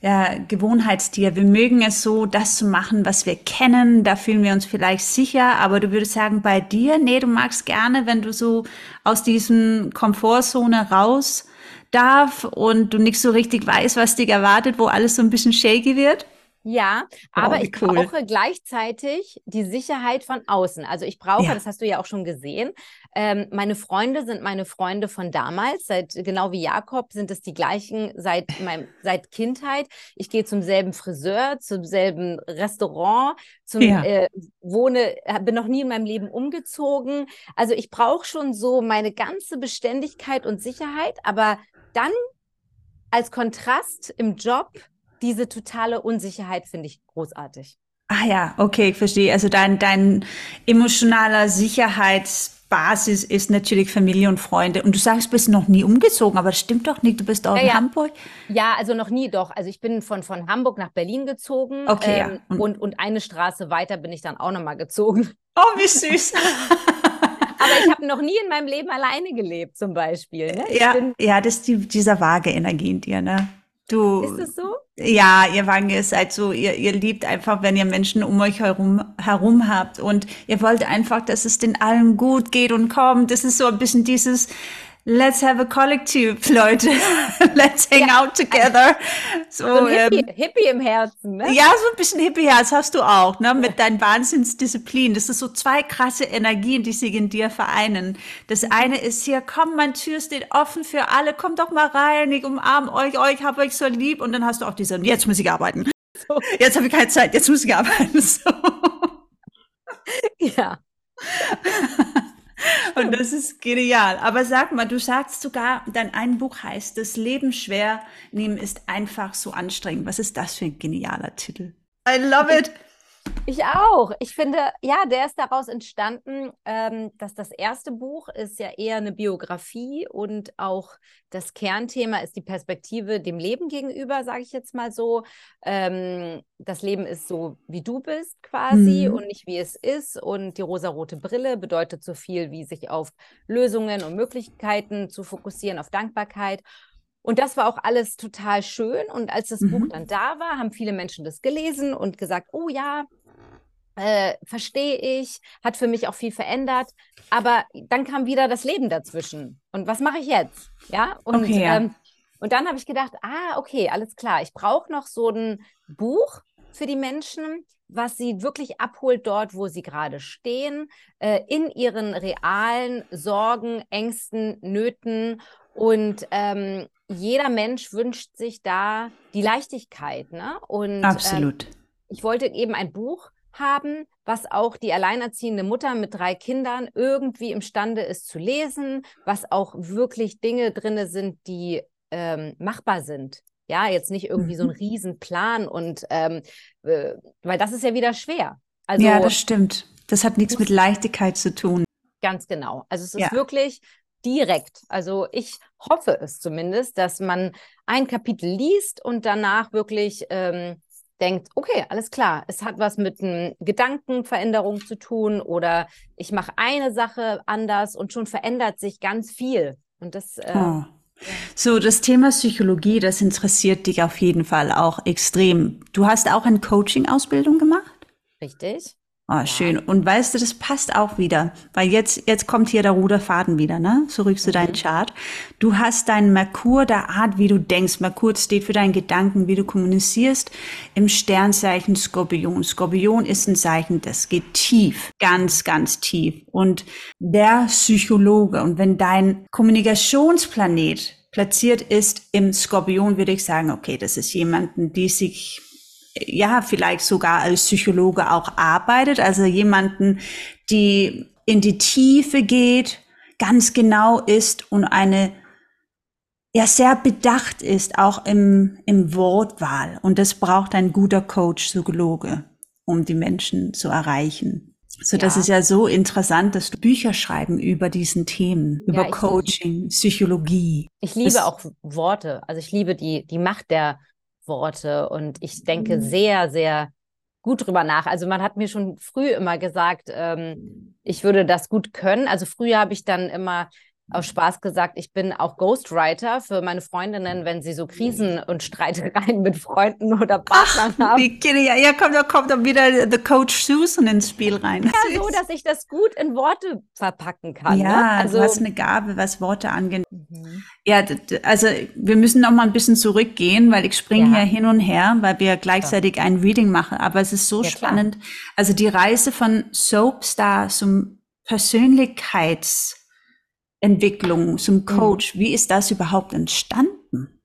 ja, Gewohnheitstier. Wir mögen es so, das zu machen, was wir kennen. Da fühlen wir uns vielleicht sicher. Aber du würdest sagen, bei dir, nee, du magst gerne, wenn du so aus diesem Komfortzone raus darf und du nicht so richtig weißt, was dich erwartet, wo alles so ein bisschen shaky wird? Ja, aber oh, ich cool. brauche gleichzeitig die Sicherheit von außen. Also ich brauche, ja. das hast du ja auch schon gesehen, ähm, meine Freunde sind meine Freunde von damals, seit genau wie Jakob sind es die gleichen seit meinem seit Kindheit. Ich gehe zum selben Friseur, zum selben Restaurant, zum ja. äh, wohne, bin noch nie in meinem Leben umgezogen. Also ich brauche schon so meine ganze Beständigkeit und Sicherheit, aber dann als Kontrast im Job diese totale Unsicherheit finde ich großartig. Ah ja, okay, ich verstehe. Also dein, dein emotionaler Sicherheitsbasis ist natürlich Familie und Freunde. Und du sagst, du bist noch nie umgezogen, aber das stimmt doch nicht. Du bist auch ja, in ja. Hamburg. Ja, also noch nie doch. Also ich bin von, von Hamburg nach Berlin gezogen. Okay. Ähm, ja. und, und eine Straße weiter bin ich dann auch nochmal gezogen. Oh, wie süß. aber ich habe noch nie in meinem Leben alleine gelebt, zum Beispiel. Ne? Ja, ja, das ist die, dieser vage Energie in dir, ne? Du, ist das so? Ja, ihr Wagen ist halt so, ihr, ihr liebt einfach, wenn ihr Menschen um euch herum, herum habt und ihr wollt einfach, dass es den allen gut geht und kommt. Das ist so ein bisschen dieses, let's have a collective, Leute. let's hang ja. out together. So, so Hippie, ähm, Hippie, im Herzen, ne? Ja, so ein bisschen Hippie-Herz hast du auch, ne? Mit deinen Wahnsinnsdisziplin. Das ist so zwei krasse Energien, die sich in dir vereinen. Das mhm. eine ist hier, komm, mein Tür steht offen für alle, kommt doch mal rein, ich umarme euch, euch, hab euch so lieb. Und dann hast du auch diese, jetzt muss ich arbeiten. So. Jetzt habe ich keine Zeit, jetzt muss ich arbeiten. So. Ja. Und das ist genial. Aber sag mal, du sagst sogar, dein ein Buch heißt, das Leben schwer nehmen ist einfach so anstrengend. Was ist das für ein genialer Titel? I love it. Ich auch. Ich finde, ja, der ist daraus entstanden, ähm, dass das erste Buch ist ja eher eine Biografie und auch das Kernthema ist die Perspektive dem Leben gegenüber, sage ich jetzt mal so. Ähm, das Leben ist so, wie du bist quasi mhm. und nicht wie es ist. Und die rosarote Brille bedeutet so viel wie sich auf Lösungen und Möglichkeiten zu fokussieren, auf Dankbarkeit. Und das war auch alles total schön. Und als das mhm. Buch dann da war, haben viele Menschen das gelesen und gesagt, oh ja, äh, verstehe ich, hat für mich auch viel verändert. Aber dann kam wieder das Leben dazwischen. Und was mache ich jetzt? Ja, und, okay, ja. Ähm, und dann habe ich gedacht, ah, okay, alles klar. Ich brauche noch so ein Buch für die Menschen, was sie wirklich abholt dort, wo sie gerade stehen, äh, in ihren realen Sorgen, Ängsten, Nöten. Und ähm, jeder Mensch wünscht sich da die Leichtigkeit. Ne? Und, Absolut. Ähm, ich wollte eben ein Buch haben, was auch die alleinerziehende Mutter mit drei Kindern irgendwie imstande ist zu lesen, was auch wirklich Dinge drin sind, die ähm, machbar sind. Ja, jetzt nicht irgendwie so ein mhm. Riesenplan und ähm, äh, weil das ist ja wieder schwer. Also, ja, das stimmt. Das hat nichts mit Leichtigkeit zu tun. Ganz genau. Also es ist ja. wirklich direkt. Also ich hoffe es zumindest, dass man ein Kapitel liest und danach wirklich ähm, denkt, okay, alles klar, es hat was mit einer Gedankenveränderung zu tun oder ich mache eine Sache anders und schon verändert sich ganz viel. Und das. Äh, oh. So, das Thema Psychologie, das interessiert dich auf jeden Fall auch extrem. Du hast auch eine Coaching-Ausbildung gemacht? Richtig. Ah, oh, schön. Und weißt du, das passt auch wieder, weil jetzt, jetzt kommt hier der Ruderfaden wieder, ne? Zurück zu mhm. deinem Chart. Du hast deinen Merkur, der Art, wie du denkst. Merkur steht für deinen Gedanken, wie du kommunizierst, im Sternzeichen Skorpion. Skorpion ist ein Zeichen, das geht tief, ganz, ganz tief. Und der Psychologe, und wenn dein Kommunikationsplanet platziert ist im Skorpion, würde ich sagen, okay, das ist jemanden, die sich ja, vielleicht sogar als Psychologe auch arbeitet, also jemanden, die in die Tiefe geht, ganz genau ist und eine ja sehr bedacht ist, auch im, im Wortwahl. Und das braucht ein guter Coach, Psychologe, um die Menschen zu erreichen. So, ja. das ist ja so interessant, dass du Bücher schreiben über diesen Themen, über ja, Coaching, Psychologie. Ich liebe das, auch Worte. Also ich liebe die, die Macht der Worte und ich denke mhm. sehr, sehr gut drüber nach. Also man hat mir schon früh immer gesagt, ähm, ich würde das gut können. Also früher habe ich dann immer aus Spaß gesagt, ich bin auch Ghostwriter für meine Freundinnen, wenn sie so Krisen und Streitereien mit Freunden oder Partnern Ach, haben. Wie ja, ja, kommt, da kommt dann wieder The Coach Susan ins Spiel rein. Ja, so, dass ich das gut in Worte verpacken kann. Ja, ne? also, du hast eine Gabe, was Worte angeht. Mhm. Ja, also wir müssen noch mal ein bisschen zurückgehen, weil ich springe ja. hier hin und her, weil wir gleichzeitig ja. ein Reading machen. Aber es ist so ja, spannend. Klar. Also die Reise von Soapstar zum Persönlichkeits Entwicklung zum mhm. Coach. Mhm. Wie ist das überhaupt entstanden?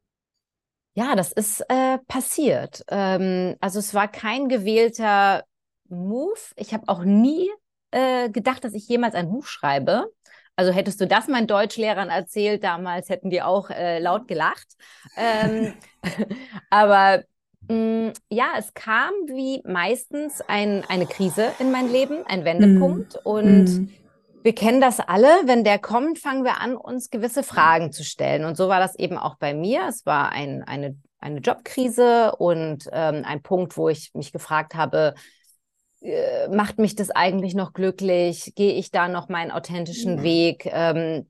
Ja, das ist äh, passiert. Ähm, also es war kein gewählter Move. Ich habe auch nie äh, gedacht, dass ich jemals ein Buch schreibe. Also hättest du das meinen Deutschlehrern erzählt damals, hätten die auch äh, laut gelacht. Ähm, aber mh, mm, ja, es kam wie meistens ein, eine Krise in mein Leben, ein Wendepunkt. Mm. Und wir kennen das alle. Wenn der kommt, fangen wir an, uns gewisse Fragen zu stellen. Und so war das eben auch bei mir. Es war ein, eine, eine Jobkrise und ähm, ein Punkt, wo ich mich gefragt habe, äh, macht mich das eigentlich noch glücklich? Gehe ich da noch meinen authentischen mhm. Weg? Ähm,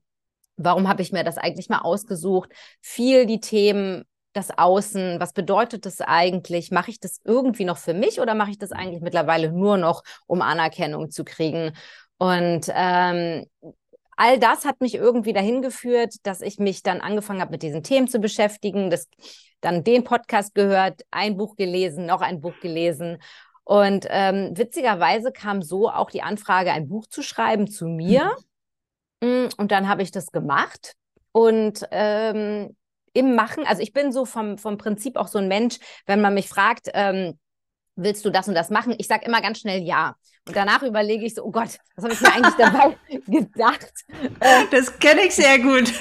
warum habe ich mir das eigentlich mal ausgesucht? Viel die Themen, das Außen, was bedeutet das eigentlich? Mache ich das irgendwie noch für mich oder mache ich das eigentlich mittlerweile nur noch, um Anerkennung zu kriegen? Und ähm, all das hat mich irgendwie dahin geführt, dass ich mich dann angefangen habe, mit diesen Themen zu beschäftigen, das, dann den Podcast gehört, ein Buch gelesen, noch ein Buch gelesen. Und ähm, witzigerweise kam so auch die Anfrage, ein Buch zu schreiben zu mir. Mhm. Und dann habe ich das gemacht. Und ähm, im Machen, also ich bin so vom, vom Prinzip auch so ein Mensch, wenn man mich fragt, ähm, willst du das und das machen? Ich sage immer ganz schnell ja. Und danach überlege ich so, oh Gott, was habe ich mir eigentlich dabei gedacht? Äh, das kenne ich sehr gut.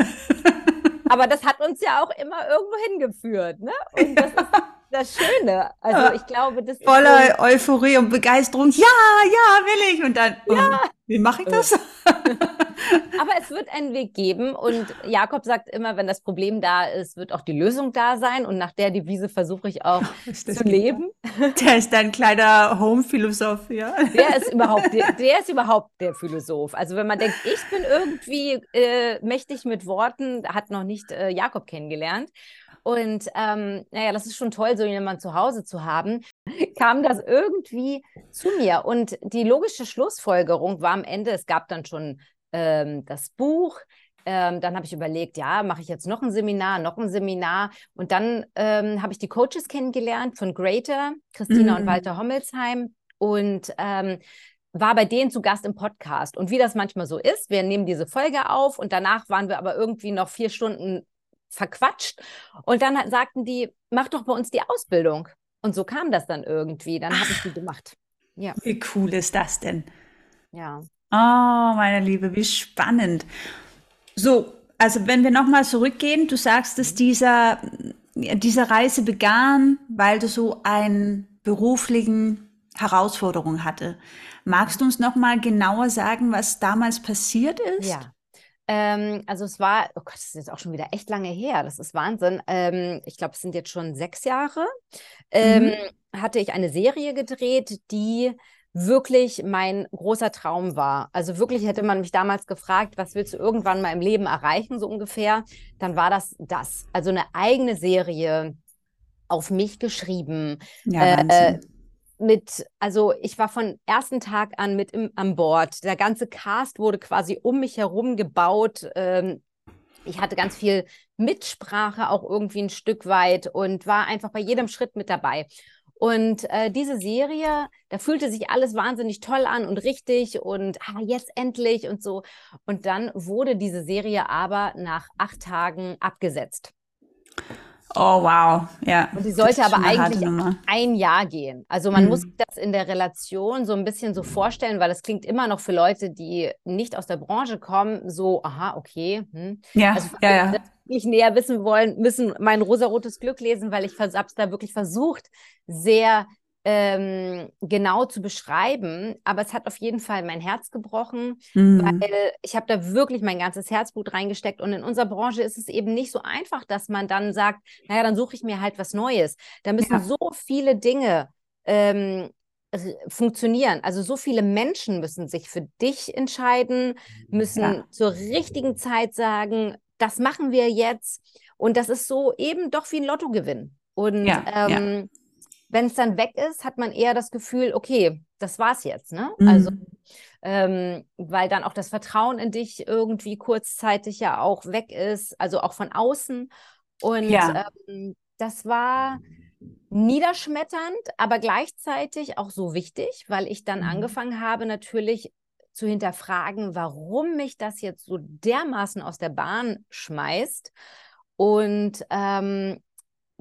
aber das hat uns ja auch immer irgendwo hingeführt. Ne? Und das ist das Schöne. Also ich glaube, das Voller Euphorie und Begeisterung. Ja, ja, will ich. Und dann, ja. Wie mache ich das? Aber es wird einen Weg geben und Jakob sagt immer, wenn das Problem da ist, wird auch die Lösung da sein und nach der Devise versuche ich auch zu leben. Der ist ein kleiner Home-Philosoph, ja. Der ist überhaupt, der, der, ist überhaupt der Philosoph. Also wenn man denkt, ich bin irgendwie äh, mächtig mit Worten, hat noch nicht äh, Jakob kennengelernt. Und ähm, naja, das ist schon toll, so jemanden zu Hause zu haben. Kam das irgendwie zu mir. Und die logische Schlussfolgerung war am Ende, es gab dann schon ähm, das Buch. Ähm, dann habe ich überlegt, ja, mache ich jetzt noch ein Seminar, noch ein Seminar. Und dann ähm, habe ich die Coaches kennengelernt von Greater, Christina mhm. und Walter Hommelsheim. Und ähm, war bei denen zu Gast im Podcast. Und wie das manchmal so ist, wir nehmen diese Folge auf und danach waren wir aber irgendwie noch vier Stunden verquatscht. Und dann sagten die, mach doch bei uns die Ausbildung. Und so kam das dann irgendwie. Dann habe ich die gemacht. Ja. Wie cool ist das denn? Ja. Oh, meine Liebe, wie spannend. So, also wenn wir nochmal zurückgehen, du sagst, dass dieser, diese Reise begann, weil du so einen beruflichen Herausforderung hatte. Magst du uns nochmal genauer sagen, was damals passiert ist? Ja. Ähm, also es war, oh Gott, das ist jetzt auch schon wieder echt lange her. Das ist Wahnsinn. Ähm, ich glaube, es sind jetzt schon sechs Jahre. Ähm, mhm. Hatte ich eine Serie gedreht, die wirklich mein großer Traum war. Also wirklich hätte man mich damals gefragt, was willst du irgendwann mal im Leben erreichen, so ungefähr, dann war das das. Also eine eigene Serie auf mich geschrieben. Ja, äh, mit, also ich war von ersten Tag an mit im, an Bord. Der ganze Cast wurde quasi um mich herum gebaut. Ähm, ich hatte ganz viel Mitsprache auch irgendwie ein Stück weit und war einfach bei jedem Schritt mit dabei. Und äh, diese Serie, da fühlte sich alles wahnsinnig toll an und richtig und ah, jetzt endlich und so. Und dann wurde diese Serie aber nach acht Tagen abgesetzt. Oh, wow, ja. Und die sollte aber eigentlich ein Jahr gehen. Also man hm. muss das in der Relation so ein bisschen so vorstellen, weil es klingt immer noch für Leute, die nicht aus der Branche kommen, so, aha, okay. Hm. Ja, also, ja, ja. Nicht näher wissen wollen, müssen mein rosarotes Glück lesen, weil ich habe es da wirklich versucht, sehr ähm, genau zu beschreiben, aber es hat auf jeden Fall mein Herz gebrochen, mhm. weil ich habe da wirklich mein ganzes Herzblut reingesteckt und in unserer Branche ist es eben nicht so einfach, dass man dann sagt, naja, dann suche ich mir halt was Neues. Da müssen ja. so viele Dinge ähm, funktionieren. Also so viele Menschen müssen sich für dich entscheiden, müssen ja. zur richtigen Zeit sagen, das machen wir jetzt. Und das ist so eben doch wie ein Lottogewinn. Und ja, ähm, wenn es dann weg ist, hat man eher das Gefühl, okay, das war's jetzt, ne? Mhm. Also, ähm, weil dann auch das Vertrauen in dich irgendwie kurzzeitig ja auch weg ist, also auch von außen. Und ja. ähm, das war niederschmetternd, aber gleichzeitig auch so wichtig, weil ich dann mhm. angefangen habe, natürlich zu hinterfragen, warum mich das jetzt so dermaßen aus der Bahn schmeißt. Und ähm,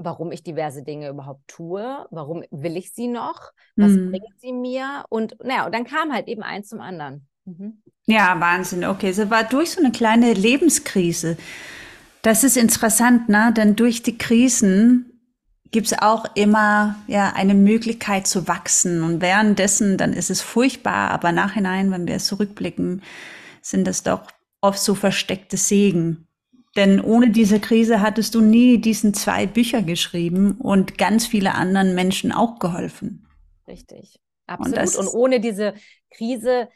warum ich diverse Dinge überhaupt tue, warum will ich sie noch, was mhm. bringt sie mir und naja, und dann kam halt eben eins zum anderen. Mhm. Ja, Wahnsinn. Okay, so war durch so eine kleine Lebenskrise. Das ist interessant, ne? Denn durch die Krisen gibt es auch immer ja eine Möglichkeit zu wachsen und währenddessen dann ist es furchtbar, aber nachhinein, wenn wir zurückblicken, sind das doch oft so versteckte Segen. Denn ohne diese Krise hattest du nie diesen zwei Bücher geschrieben und ganz viele anderen Menschen auch geholfen. Richtig, absolut. Und, und ohne diese Krise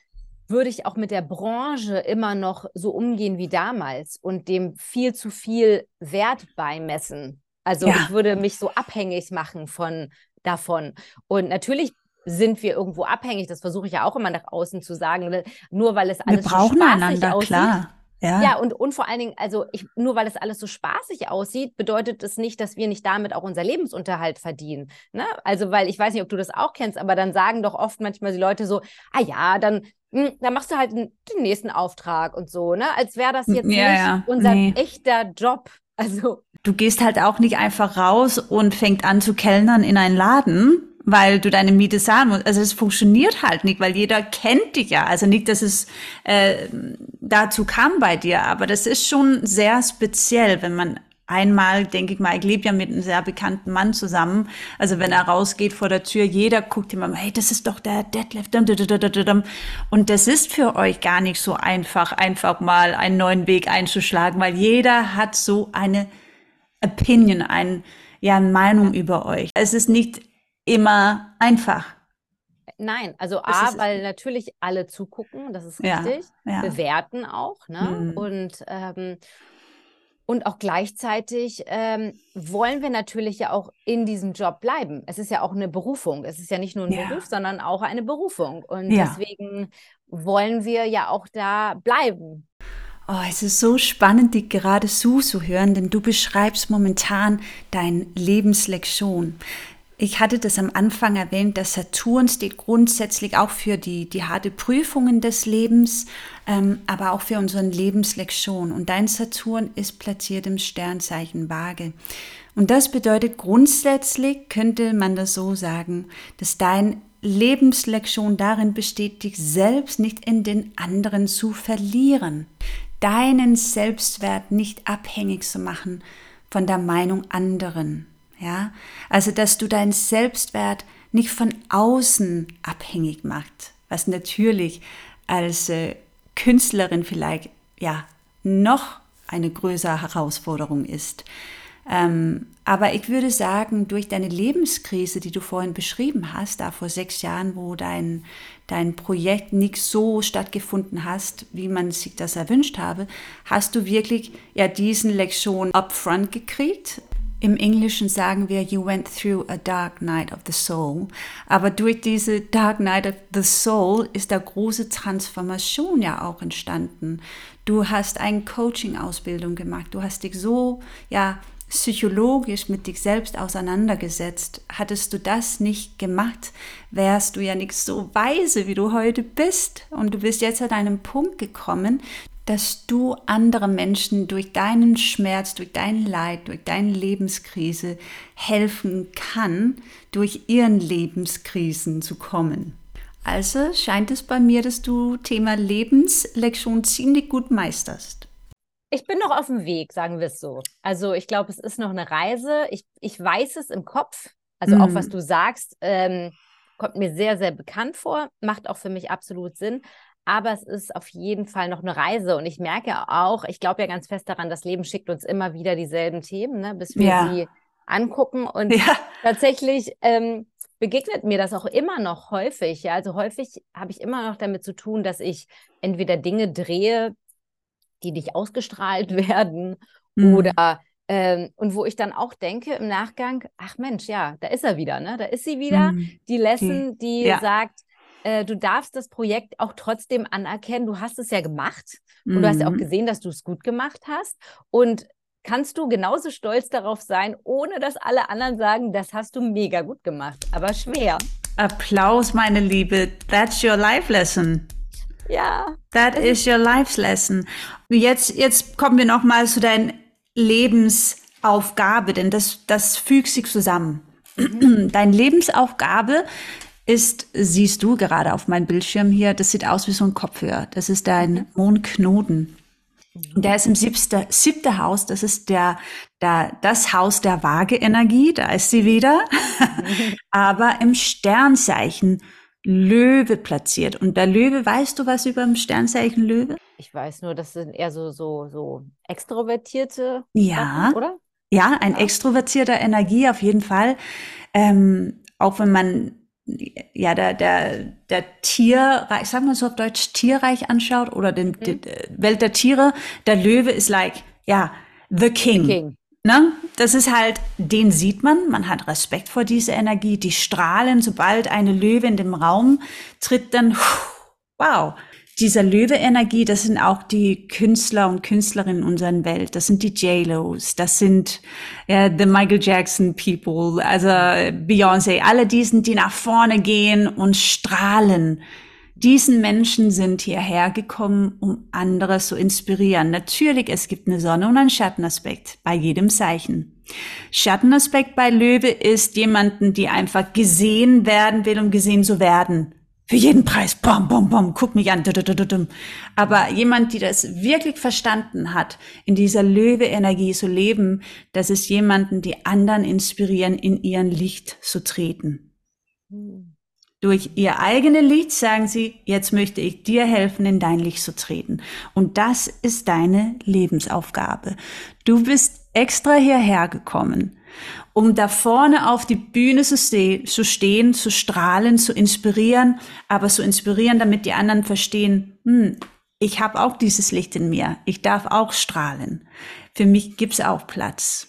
würde ich auch mit der Branche immer noch so umgehen wie damals und dem viel zu viel Wert beimessen. Also ja. ich würde mich so abhängig machen von davon. Und natürlich sind wir irgendwo abhängig. Das versuche ich ja auch immer nach außen zu sagen. Ne? Nur weil es alles wir brauchen so einander, aussieht, klar. Ja. ja, und, und vor allen Dingen, also ich, nur weil es alles so spaßig aussieht, bedeutet es nicht, dass wir nicht damit auch unser Lebensunterhalt verdienen. Ne? Also, weil ich weiß nicht, ob du das auch kennst, aber dann sagen doch oft manchmal die Leute so, ah ja, dann, mh, hm, dann machst du halt den, den, nächsten Auftrag und so, ne? Als wäre das jetzt ja, nicht ja. unser nee. echter Job. Also. Du gehst halt auch nicht einfach raus und fängt an zu kellnern in einen Laden, weil du deine Miete zahlen musst. Also es funktioniert halt nicht, weil jeder kennt dich ja. Also nicht, dass es äh, dazu kam bei dir, aber das ist schon sehr speziell, wenn man einmal, denke ich mal, ich lebe ja mit einem sehr bekannten Mann zusammen. Also wenn er rausgeht vor der Tür, jeder guckt immer, hey, das ist doch der Deadlift. Und das ist für euch gar nicht so einfach, einfach mal einen neuen Weg einzuschlagen, weil jeder hat so eine Opinion, ein, ja, Meinung über euch. Es ist nicht immer einfach. Nein, also A, weil natürlich alle zugucken, das ist richtig, ja, ja. bewerten auch, ne? Mhm. Und ähm, und auch gleichzeitig ähm, wollen wir natürlich ja auch in diesem Job bleiben. Es ist ja auch eine Berufung. Es ist ja nicht nur ein ja. Beruf, sondern auch eine Berufung. Und deswegen wollen wir ja auch da bleiben. Oh, es ist so spannend, dich gerade so zu hören, denn du beschreibst momentan deine Lebenslektion. Ich hatte das am Anfang erwähnt, dass Saturn steht grundsätzlich auch für die, die harte Prüfungen des Lebens, ähm, aber auch für unsere Lebenslektion. Und dein Saturn ist platziert im Sternzeichen Waage. Und das bedeutet grundsätzlich, könnte man das so sagen, dass dein Lebenslektion darin besteht, dich selbst nicht in den anderen zu verlieren, deinen Selbstwert nicht abhängig zu machen von der Meinung anderen. Ja, also dass du deinen Selbstwert nicht von außen abhängig macht, was natürlich als äh, Künstlerin vielleicht ja noch eine größere Herausforderung ist. Ähm, aber ich würde sagen, durch deine Lebenskrise, die du vorhin beschrieben hast, da vor sechs Jahren, wo dein, dein Projekt nicht so stattgefunden hast, wie man sich das erwünscht habe, hast du wirklich ja diesen Lektion upfront gekriegt im Englischen sagen wir, you went through a dark night of the soul. Aber durch diese dark night of the soul ist da große Transformation ja auch entstanden. Du hast eine Coaching-Ausbildung gemacht. Du hast dich so, ja, psychologisch mit dich selbst auseinandergesetzt. Hattest du das nicht gemacht, wärst du ja nicht so weise, wie du heute bist. Und du bist jetzt an einem Punkt gekommen, dass du andere Menschen durch deinen Schmerz, durch dein Leid, durch deine Lebenskrise helfen kann, durch ihren Lebenskrisen zu kommen. Also scheint es bei mir, dass du Thema Lebenslektion ziemlich gut meisterst. Ich bin noch auf dem Weg, sagen wir es so. Also ich glaube, es ist noch eine Reise. Ich, ich weiß es im Kopf. Also mm. auch was du sagst, ähm, kommt mir sehr, sehr bekannt vor, macht auch für mich absolut Sinn aber es ist auf jeden Fall noch eine Reise. Und ich merke auch, ich glaube ja ganz fest daran, das Leben schickt uns immer wieder dieselben Themen, ne, bis wir ja. sie angucken. Und ja. tatsächlich ähm, begegnet mir das auch immer noch häufig. Ja? Also häufig habe ich immer noch damit zu tun, dass ich entweder Dinge drehe, die nicht ausgestrahlt werden mhm. oder ähm, und wo ich dann auch denke im Nachgang, ach Mensch, ja, da ist er wieder, ne? Da ist sie wieder, mhm. die Lesson, die ja. sagt, äh, du darfst das Projekt auch trotzdem anerkennen. Du hast es ja gemacht und mhm. du hast ja auch mhm. gesehen, dass du es gut gemacht hast. Und kannst du genauso stolz darauf sein, ohne dass alle anderen sagen, das hast du mega gut gemacht, aber schwer. Applaus, meine Liebe. That's your life lesson. Ja. That is your life lesson. Jetzt, jetzt kommen wir nochmal zu deiner Lebensaufgabe, denn das, das fügt sich zusammen. Mhm. Deine Lebensaufgabe ist, siehst du gerade auf meinem Bildschirm hier, das sieht aus wie so ein Kopfhörer. Das ist dein. Mondknoten. Der ist im siebte, siebte Haus, das ist der, der, das Haus der Waage-Energie, da ist sie wieder, aber im Sternzeichen Löwe platziert. Und der Löwe, weißt du was über dem Sternzeichen Löwe? Ich weiß nur, das sind eher so, so, so extrovertierte, ja, Sachen, oder? Ja, ein ja. extrovertierter Energie auf jeden Fall. Ähm, auch wenn man ja, der, der, der Tier, ich sag mal so auf Deutsch, Tierreich anschaut oder den, mhm. die Welt der Tiere, der Löwe ist like, ja, the king. The king. Ne? Das ist halt, den sieht man, man hat Respekt vor dieser Energie, die strahlen, sobald eine Löwe in dem Raum tritt, dann, wow. Dieser Löwe-Energie, das sind auch die Künstler und Künstlerinnen in unserer Welt. Das sind die J-Los, das sind ja, the Michael Jackson People, also Beyoncé, alle diesen, die nach vorne gehen und strahlen diesen Menschen sind hierher gekommen, um andere zu inspirieren. Natürlich, es gibt eine Sonne und einen Schattenaspekt bei jedem Zeichen. Schattenaspekt bei Löwe ist jemanden, die einfach gesehen werden will, um gesehen zu werden. Für jeden Preis, bom, bom, bom, guck mich an. Aber jemand, die das wirklich verstanden hat, in dieser Löwe-Energie zu leben, das ist jemanden, die anderen inspirieren, in ihren Licht zu treten. Durch ihr eigenes Licht sagen sie, jetzt möchte ich dir helfen, in dein Licht zu treten. Und das ist deine Lebensaufgabe. Du bist extra hierher gekommen, um da vorne auf die Bühne zu, zu stehen, zu strahlen, zu inspirieren, aber zu inspirieren, damit die anderen verstehen, hm, ich habe auch dieses Licht in mir, ich darf auch strahlen. Für mich gibt's auch Platz.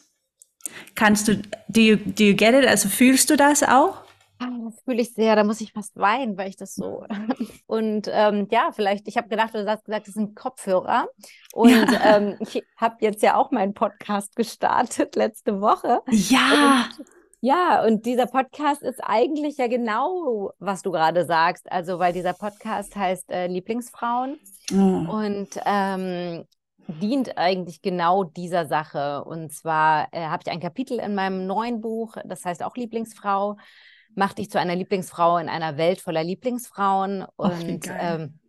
Kannst du, do you, do you get it? Also fühlst du das auch? Ah, das fühle ich sehr, da muss ich fast weinen, weil ich das so. Und ähm, ja, vielleicht, ich habe gedacht, du hast gesagt, das sind Kopfhörer. Und ja. ähm, ich habe jetzt ja auch meinen Podcast gestartet letzte Woche. Ja. Und, ja, und dieser Podcast ist eigentlich ja genau, was du gerade sagst. Also, weil dieser Podcast heißt äh, Lieblingsfrauen. Mhm. Und ähm, dient eigentlich genau dieser Sache. Und zwar äh, habe ich ein Kapitel in meinem neuen Buch, das heißt auch Lieblingsfrau mach dich zu einer Lieblingsfrau in einer Welt voller Lieblingsfrauen und, ähm,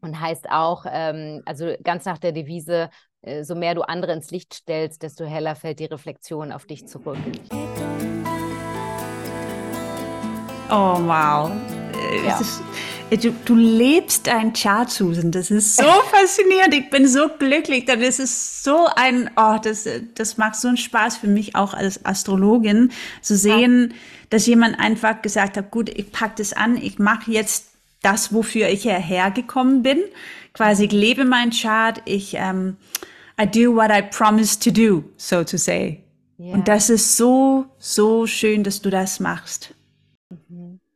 und heißt auch, ähm, also ganz nach der Devise, äh, so mehr du andere ins Licht stellst, desto heller fällt die Reflexion auf dich zurück. Oh, wow. Äh, ja. Ist, äh, du, du, lebst ein Chart, Susan. Das ist so faszinierend. Ich bin so glücklich. Das ist so ein, oh, das, das macht so einen Spaß für mich auch als Astrologin zu sehen, ja dass jemand einfach gesagt hat, gut, ich pack das an, ich mache jetzt das, wofür ich hierher gekommen bin. Quasi, ich lebe mein Chart, ich, ähm, I do what I promised to do, so to say. Yeah. Und das ist so, so schön, dass du das machst.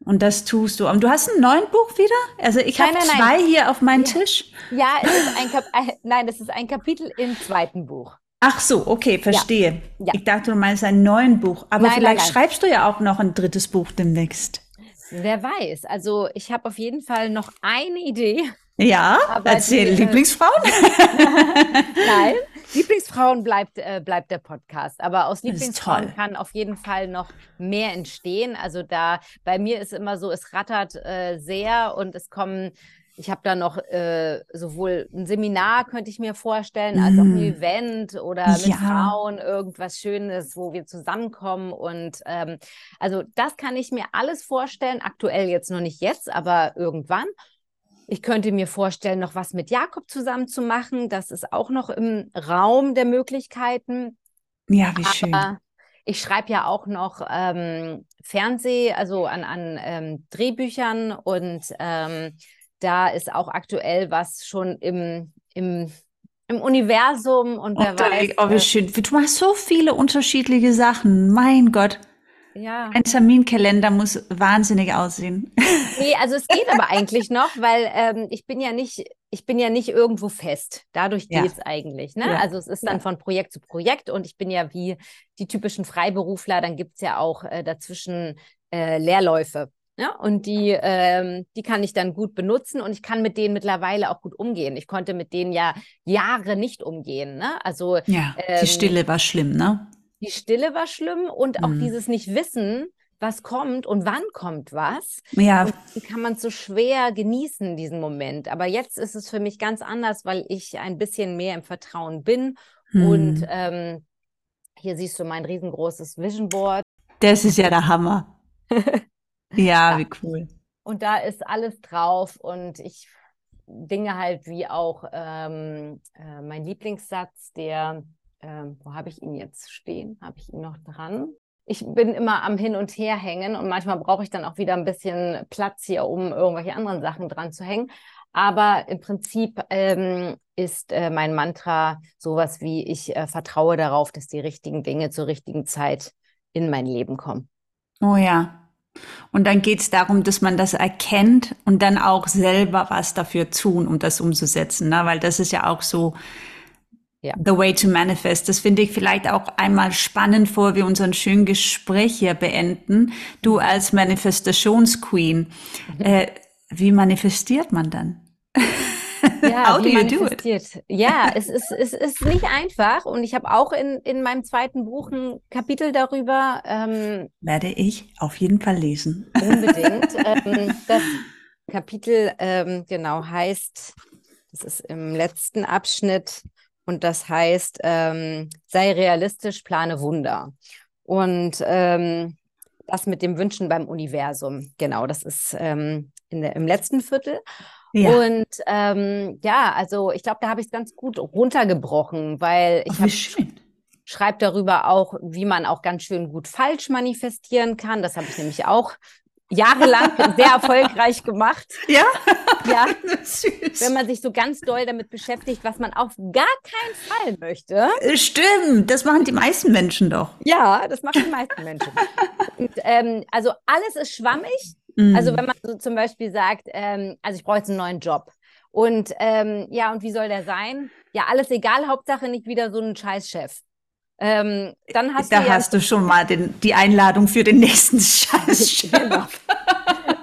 Und das tust du. Und du hast ein neues Buch wieder? Also ich habe zwei nein. hier auf meinem ja. Tisch. Ja, es ist ein Kap äh, nein, das ist ein Kapitel im zweiten Buch. Ach so, okay, verstehe. Ja. Ja. Ich dachte, du meinst ein neues Buch. Aber nein, vielleicht nein, schreibst du ja auch noch ein drittes Buch demnächst. Wer weiß. Also ich habe auf jeden Fall noch eine Idee. Ja, erzähl, die, äh, Lieblingsfrauen? nein, Lieblingsfrauen bleibt, äh, bleibt der Podcast. Aber aus Lieblingsfrauen kann auf jeden Fall noch mehr entstehen. Also da, bei mir ist immer so, es rattert äh, sehr und es kommen ich habe da noch äh, sowohl ein Seminar, könnte ich mir vorstellen, als auch ein mm. Event oder mit ja. Frauen irgendwas Schönes, wo wir zusammenkommen. Und ähm, also das kann ich mir alles vorstellen. Aktuell jetzt noch nicht jetzt, aber irgendwann. Ich könnte mir vorstellen, noch was mit Jakob zusammen zu machen. Das ist auch noch im Raum der Möglichkeiten. Ja, wie schön. Aber ich schreibe ja auch noch ähm, Fernseh, also an, an ähm, Drehbüchern und ähm, da ist auch aktuell was schon im, im, im Universum und wer oh, weiß. Oh, wie äh, schön. Du machst so viele unterschiedliche Sachen. Mein Gott. Ja. Ein Terminkalender muss wahnsinnig aussehen. Nee, also es geht aber eigentlich noch, weil ähm, ich bin ja nicht, ich bin ja nicht irgendwo fest. Dadurch geht es eigentlich. Ne? Ja. Also es ist dann ja. von Projekt zu Projekt und ich bin ja wie die typischen Freiberufler, dann gibt es ja auch äh, dazwischen äh, Lehrläufe. Ja, und die, ähm, die kann ich dann gut benutzen und ich kann mit denen mittlerweile auch gut umgehen. Ich konnte mit denen ja Jahre nicht umgehen. Ne? Also ja, ähm, die Stille war schlimm, ne? Die Stille war schlimm und auch mhm. dieses Nicht-Wissen, was kommt und wann kommt was. Ja. Und die kann man so schwer genießen, diesen Moment. Aber jetzt ist es für mich ganz anders, weil ich ein bisschen mehr im Vertrauen bin. Mhm. Und ähm, hier siehst du mein riesengroßes Vision Board. Das ist ja der Hammer. Ja, ja, wie cool. Und da ist alles drauf und ich Dinge halt wie auch ähm, äh, mein Lieblingssatz, der, äh, wo habe ich ihn jetzt stehen? Habe ich ihn noch dran? Ich bin immer am Hin und Her hängen und manchmal brauche ich dann auch wieder ein bisschen Platz hier, um irgendwelche anderen Sachen dran zu hängen. Aber im Prinzip ähm, ist äh, mein Mantra sowas wie, ich äh, vertraue darauf, dass die richtigen Dinge zur richtigen Zeit in mein Leben kommen. Oh ja. Und dann geht es darum, dass man das erkennt und dann auch selber was dafür tun, um das umzusetzen. Ne? Weil das ist ja auch so ja. the way to manifest. Das finde ich vielleicht auch einmal spannend, bevor wir unseren schönen Gespräch hier beenden. Du als Manifestationsqueen, mhm. äh, wie manifestiert man dann? Ja, How do you do it? Ja, es ist, es ist nicht einfach. Und ich habe auch in, in meinem zweiten Buch ein Kapitel darüber. Ähm, Werde ich auf jeden Fall lesen. Unbedingt. ähm, das Kapitel ähm, genau heißt, das ist im letzten Abschnitt und das heißt, ähm, sei realistisch, plane Wunder. Und ähm, das mit dem Wünschen beim Universum, genau, das ist ähm, in der, im letzten Viertel. Ja. Und ähm, ja, also ich glaube, da habe ich es ganz gut runtergebrochen, weil ich habe schreibe darüber auch, wie man auch ganz schön gut falsch manifestieren kann. Das habe ich nämlich auch jahrelang sehr erfolgreich gemacht. Ja? Ja. Süß. Wenn man sich so ganz doll damit beschäftigt, was man auf gar keinen Fall möchte. Äh, stimmt, das machen die meisten Menschen doch. Ja, das machen die meisten Menschen. Und, ähm, also alles ist schwammig. Mhm. Also wenn man so zum Beispiel sagt, ähm, also ich brauche jetzt einen neuen Job. Und ähm, ja, und wie soll der sein? Ja, alles egal, Hauptsache nicht wieder so ein Scheißchef. Ähm, dann hast da du hast du schon mal den, die Einladung für den nächsten Scheißchef. genau.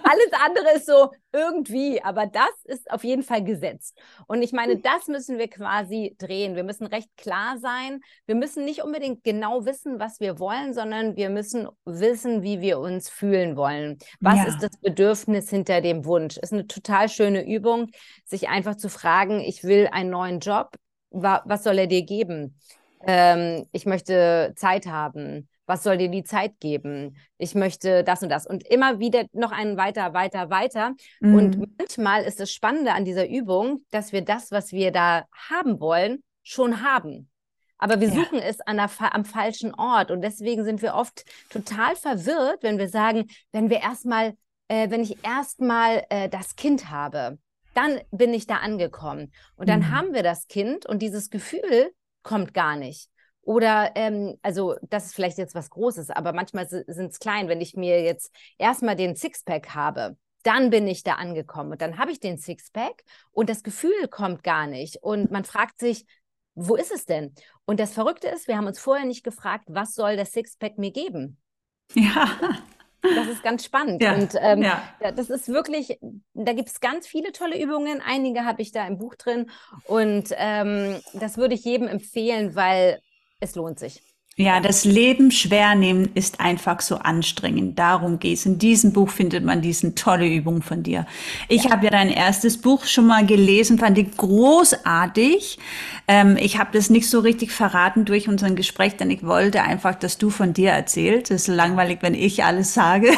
Alles andere ist so irgendwie, aber das ist auf jeden Fall gesetzt. Und ich meine, das müssen wir quasi drehen. Wir müssen recht klar sein. Wir müssen nicht unbedingt genau wissen, was wir wollen, sondern wir müssen wissen, wie wir uns fühlen wollen. Was ja. ist das Bedürfnis hinter dem Wunsch? Ist eine total schöne Übung, sich einfach zu fragen, ich will einen neuen Job. Was soll er dir geben? Ähm, ich möchte Zeit haben was soll dir die Zeit geben? Ich möchte das und das. Und immer wieder noch einen weiter, weiter, weiter. Mhm. Und manchmal ist das Spannende an dieser Übung, dass wir das, was wir da haben wollen, schon haben. Aber wir ja. suchen es an der, am falschen Ort. Und deswegen sind wir oft total verwirrt, wenn wir sagen, wenn wir erstmal, äh, wenn ich erstmal äh, das Kind habe, dann bin ich da angekommen. Und dann mhm. haben wir das Kind und dieses Gefühl kommt gar nicht. Oder, ähm, also das ist vielleicht jetzt was Großes, aber manchmal sind es klein. Wenn ich mir jetzt erstmal den Sixpack habe, dann bin ich da angekommen und dann habe ich den Sixpack und das Gefühl kommt gar nicht. Und man fragt sich, wo ist es denn? Und das Verrückte ist, wir haben uns vorher nicht gefragt, was soll der Sixpack mir geben? Ja. Das ist ganz spannend. Ja, und ähm, ja. das ist wirklich, da gibt es ganz viele tolle Übungen. Einige habe ich da im Buch drin. Und ähm, das würde ich jedem empfehlen, weil es lohnt sich. Ja, das Leben schwer nehmen ist einfach so anstrengend. Darum geht's. In diesem Buch findet man diese tolle Übung von dir. Ich ja. habe ja dein erstes Buch schon mal gelesen, fand ich großartig. Ähm, ich habe das nicht so richtig verraten durch unseren Gespräch, denn ich wollte einfach, dass du von dir erzählst. Es ist langweilig, wenn ich alles sage.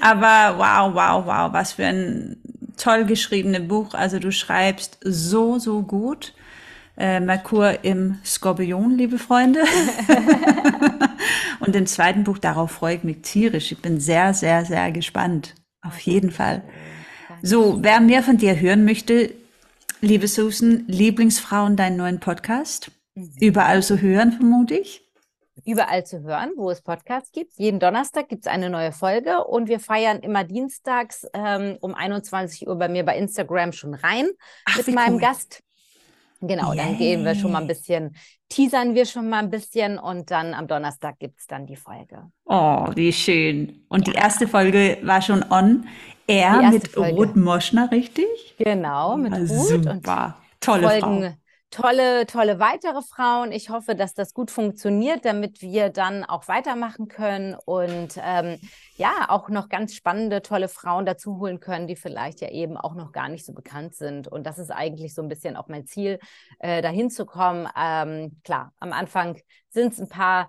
Aber wow, wow, wow, was für ein toll geschriebenes Buch. Also du schreibst so, so gut äh, Merkur im Skorpion, liebe Freunde. und den zweiten Buch, darauf freue ich mich tierisch. Ich bin sehr, sehr, sehr gespannt. Auf jeden Fall. So, wer mehr von dir hören möchte, liebe Susan, Lieblingsfrauen, deinen neuen Podcast. Mhm. Überall zu hören, vermute ich. Überall zu hören, wo es Podcasts gibt. Jeden Donnerstag gibt es eine neue Folge und wir feiern immer dienstags ähm, um 21 Uhr bei mir bei Instagram schon rein Ach, mit meinem cool. Gast. Genau, Yay. dann gehen wir schon mal ein bisschen, teasern wir schon mal ein bisschen und dann am Donnerstag gibt es dann die Folge. Oh, wie schön. Und ja. die erste Folge war schon on air mit Folge. Ruth Moschner, richtig? Genau, mit ja, Ruth. Super. Und Tolle Folgen, Frau tolle, tolle weitere Frauen. Ich hoffe, dass das gut funktioniert, damit wir dann auch weitermachen können und ähm, ja, auch noch ganz spannende, tolle Frauen dazu holen können, die vielleicht ja eben auch noch gar nicht so bekannt sind. Und das ist eigentlich so ein bisschen auch mein Ziel, äh, dahin zu kommen. Ähm, klar, am Anfang sind es ein paar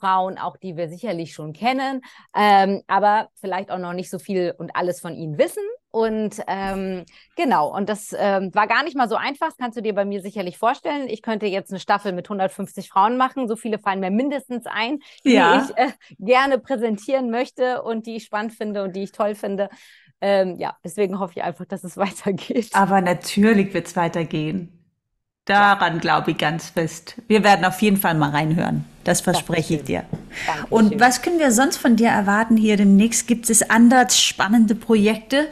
Frauen, auch die wir sicherlich schon kennen, ähm, aber vielleicht auch noch nicht so viel und alles von ihnen wissen. Und ähm, genau, und das ähm, war gar nicht mal so einfach, das kannst du dir bei mir sicherlich vorstellen. Ich könnte jetzt eine Staffel mit 150 Frauen machen, so viele fallen mir mindestens ein, die ja. ich äh, gerne präsentieren möchte und die ich spannend finde und die ich toll finde. ähm, ja, deswegen hoffe ich einfach, dass es weitergeht. Aber natürlich wird es weitergehen. Daran glaube ich ganz fest. Wir werden auf jeden Fall mal reinhören. Das verspreche ich dir. Dankeschön. Und was können wir sonst von dir erwarten hier demnächst? Gibt es anders spannende Projekte?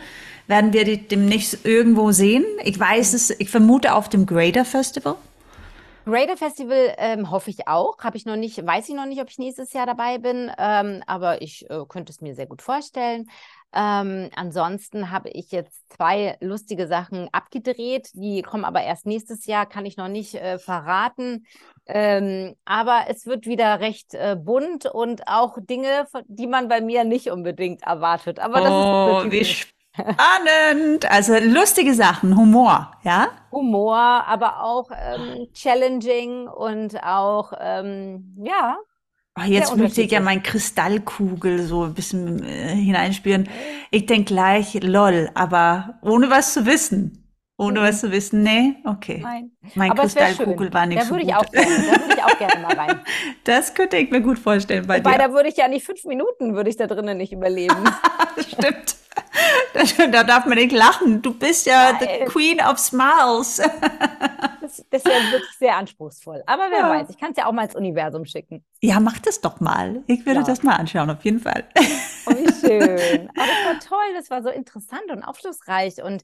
Werden wir die demnächst irgendwo sehen? Ich weiß es, ich vermute auf dem Greater Festival. Greater Festival ähm, hoffe ich auch. Habe ich noch nicht, weiß ich noch nicht, ob ich nächstes Jahr dabei bin, ähm, aber ich äh, könnte es mir sehr gut vorstellen. Ähm, ansonsten habe ich jetzt zwei lustige Sachen abgedreht. Die kommen aber erst nächstes Jahr, kann ich noch nicht äh, verraten. Ähm, aber es wird wieder recht äh, bunt und auch Dinge, die man bei mir nicht unbedingt erwartet. Aber das oh, ist wie spannend. Also lustige Sachen, Humor, ja? Humor, aber auch ähm, challenging und auch, ähm, ja, Oh, jetzt möchte ich ja mein Kristallkugel so ein bisschen äh, hineinspielen. Ich denke gleich, lol, aber ohne was zu wissen. Ohne mhm. was zu wissen, nee, okay. Nein. Mein aber Kristallkugel war nicht da so gut. Ich auch gerne, da würde ich auch gerne mal rein. Das könnte ich mir gut vorstellen bei Wobei, dir. da würde ich ja nicht fünf Minuten, würde ich da drinnen nicht überleben. Stimmt. Da darf man nicht lachen. Du bist ja Nein. the Queen of Smiles. Das, das wäre wirklich sehr anspruchsvoll. Aber wer ja. weiß, ich kann es ja auch mal ins Universum schicken. Ja, mach das doch mal. Ich würde ja. das mal anschauen, auf jeden Fall. Oh, wie schön. Oh, das war toll, das war so interessant und aufschlussreich. Und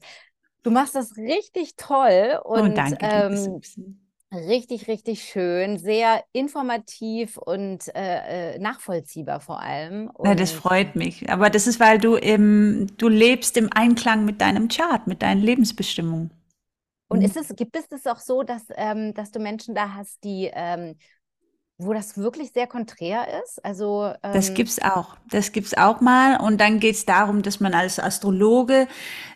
du machst das richtig toll. Oh, und, oh, danke. Ähm, richtig, richtig schön, sehr informativ und äh, äh, nachvollziehbar vor allem. Und ja, das freut mich. Aber das ist, weil du im, du lebst im Einklang mit deinem Chart, mit deinen Lebensbestimmungen. Und mhm. ist es, gibt es das auch so, dass, ähm, dass du Menschen da hast, die ähm, wo das wirklich sehr konträr ist. Also ähm das gibt's auch. Das gibt's auch mal. Und dann geht's darum, dass man als Astrologe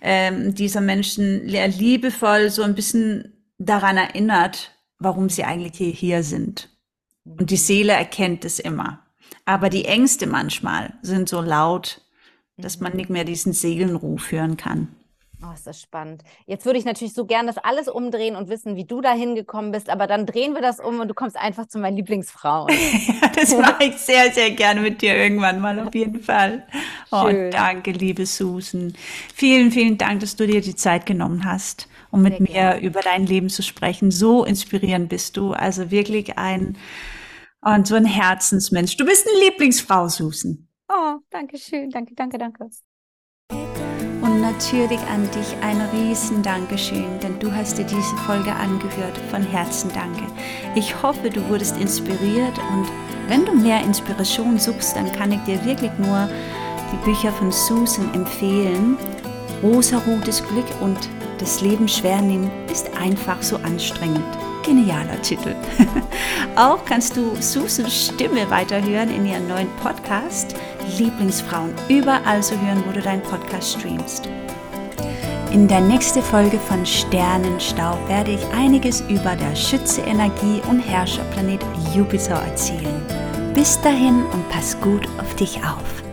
ähm, dieser Menschen liebevoll so ein bisschen daran erinnert, warum sie eigentlich hier, hier sind. Und die mhm. Seele erkennt es immer. Aber die Ängste manchmal sind so laut, dass man mhm. nicht mehr diesen Seelenruf hören kann. Oh, ist das spannend. Jetzt würde ich natürlich so gern das alles umdrehen und wissen, wie du da hingekommen bist, aber dann drehen wir das um und du kommst einfach zu meinen Lieblingsfrauen. ja, das mache ich sehr, sehr gerne mit dir irgendwann mal, auf jeden Fall. Oh, danke, liebe Susan. Vielen, vielen Dank, dass du dir die Zeit genommen hast, um mit mir gerne. über dein Leben zu sprechen. So inspirierend bist du. Also wirklich ein, und so ein Herzensmensch. Du bist eine Lieblingsfrau, Susan. Oh, danke schön. Danke, danke, danke. Natürlich an dich ein riesen Dankeschön, denn du hast dir diese Folge angehört. Von Herzen danke. Ich hoffe, du wurdest inspiriert und wenn du mehr Inspiration suchst, dann kann ich dir wirklich nur die Bücher von Susan empfehlen. Rosa-rotes Glück und das Leben schwer nehmen ist einfach so anstrengend. Genialer Titel. Auch kannst du Susans Stimme weiterhören in ihrem neuen Podcast Lieblingsfrauen überall zu hören, wo du deinen Podcast streamst. In der nächsten Folge von Sternenstaub werde ich einiges über der Schütze-Energie und Herrscherplanet Jupiter erzählen. Bis dahin und pass gut auf dich auf.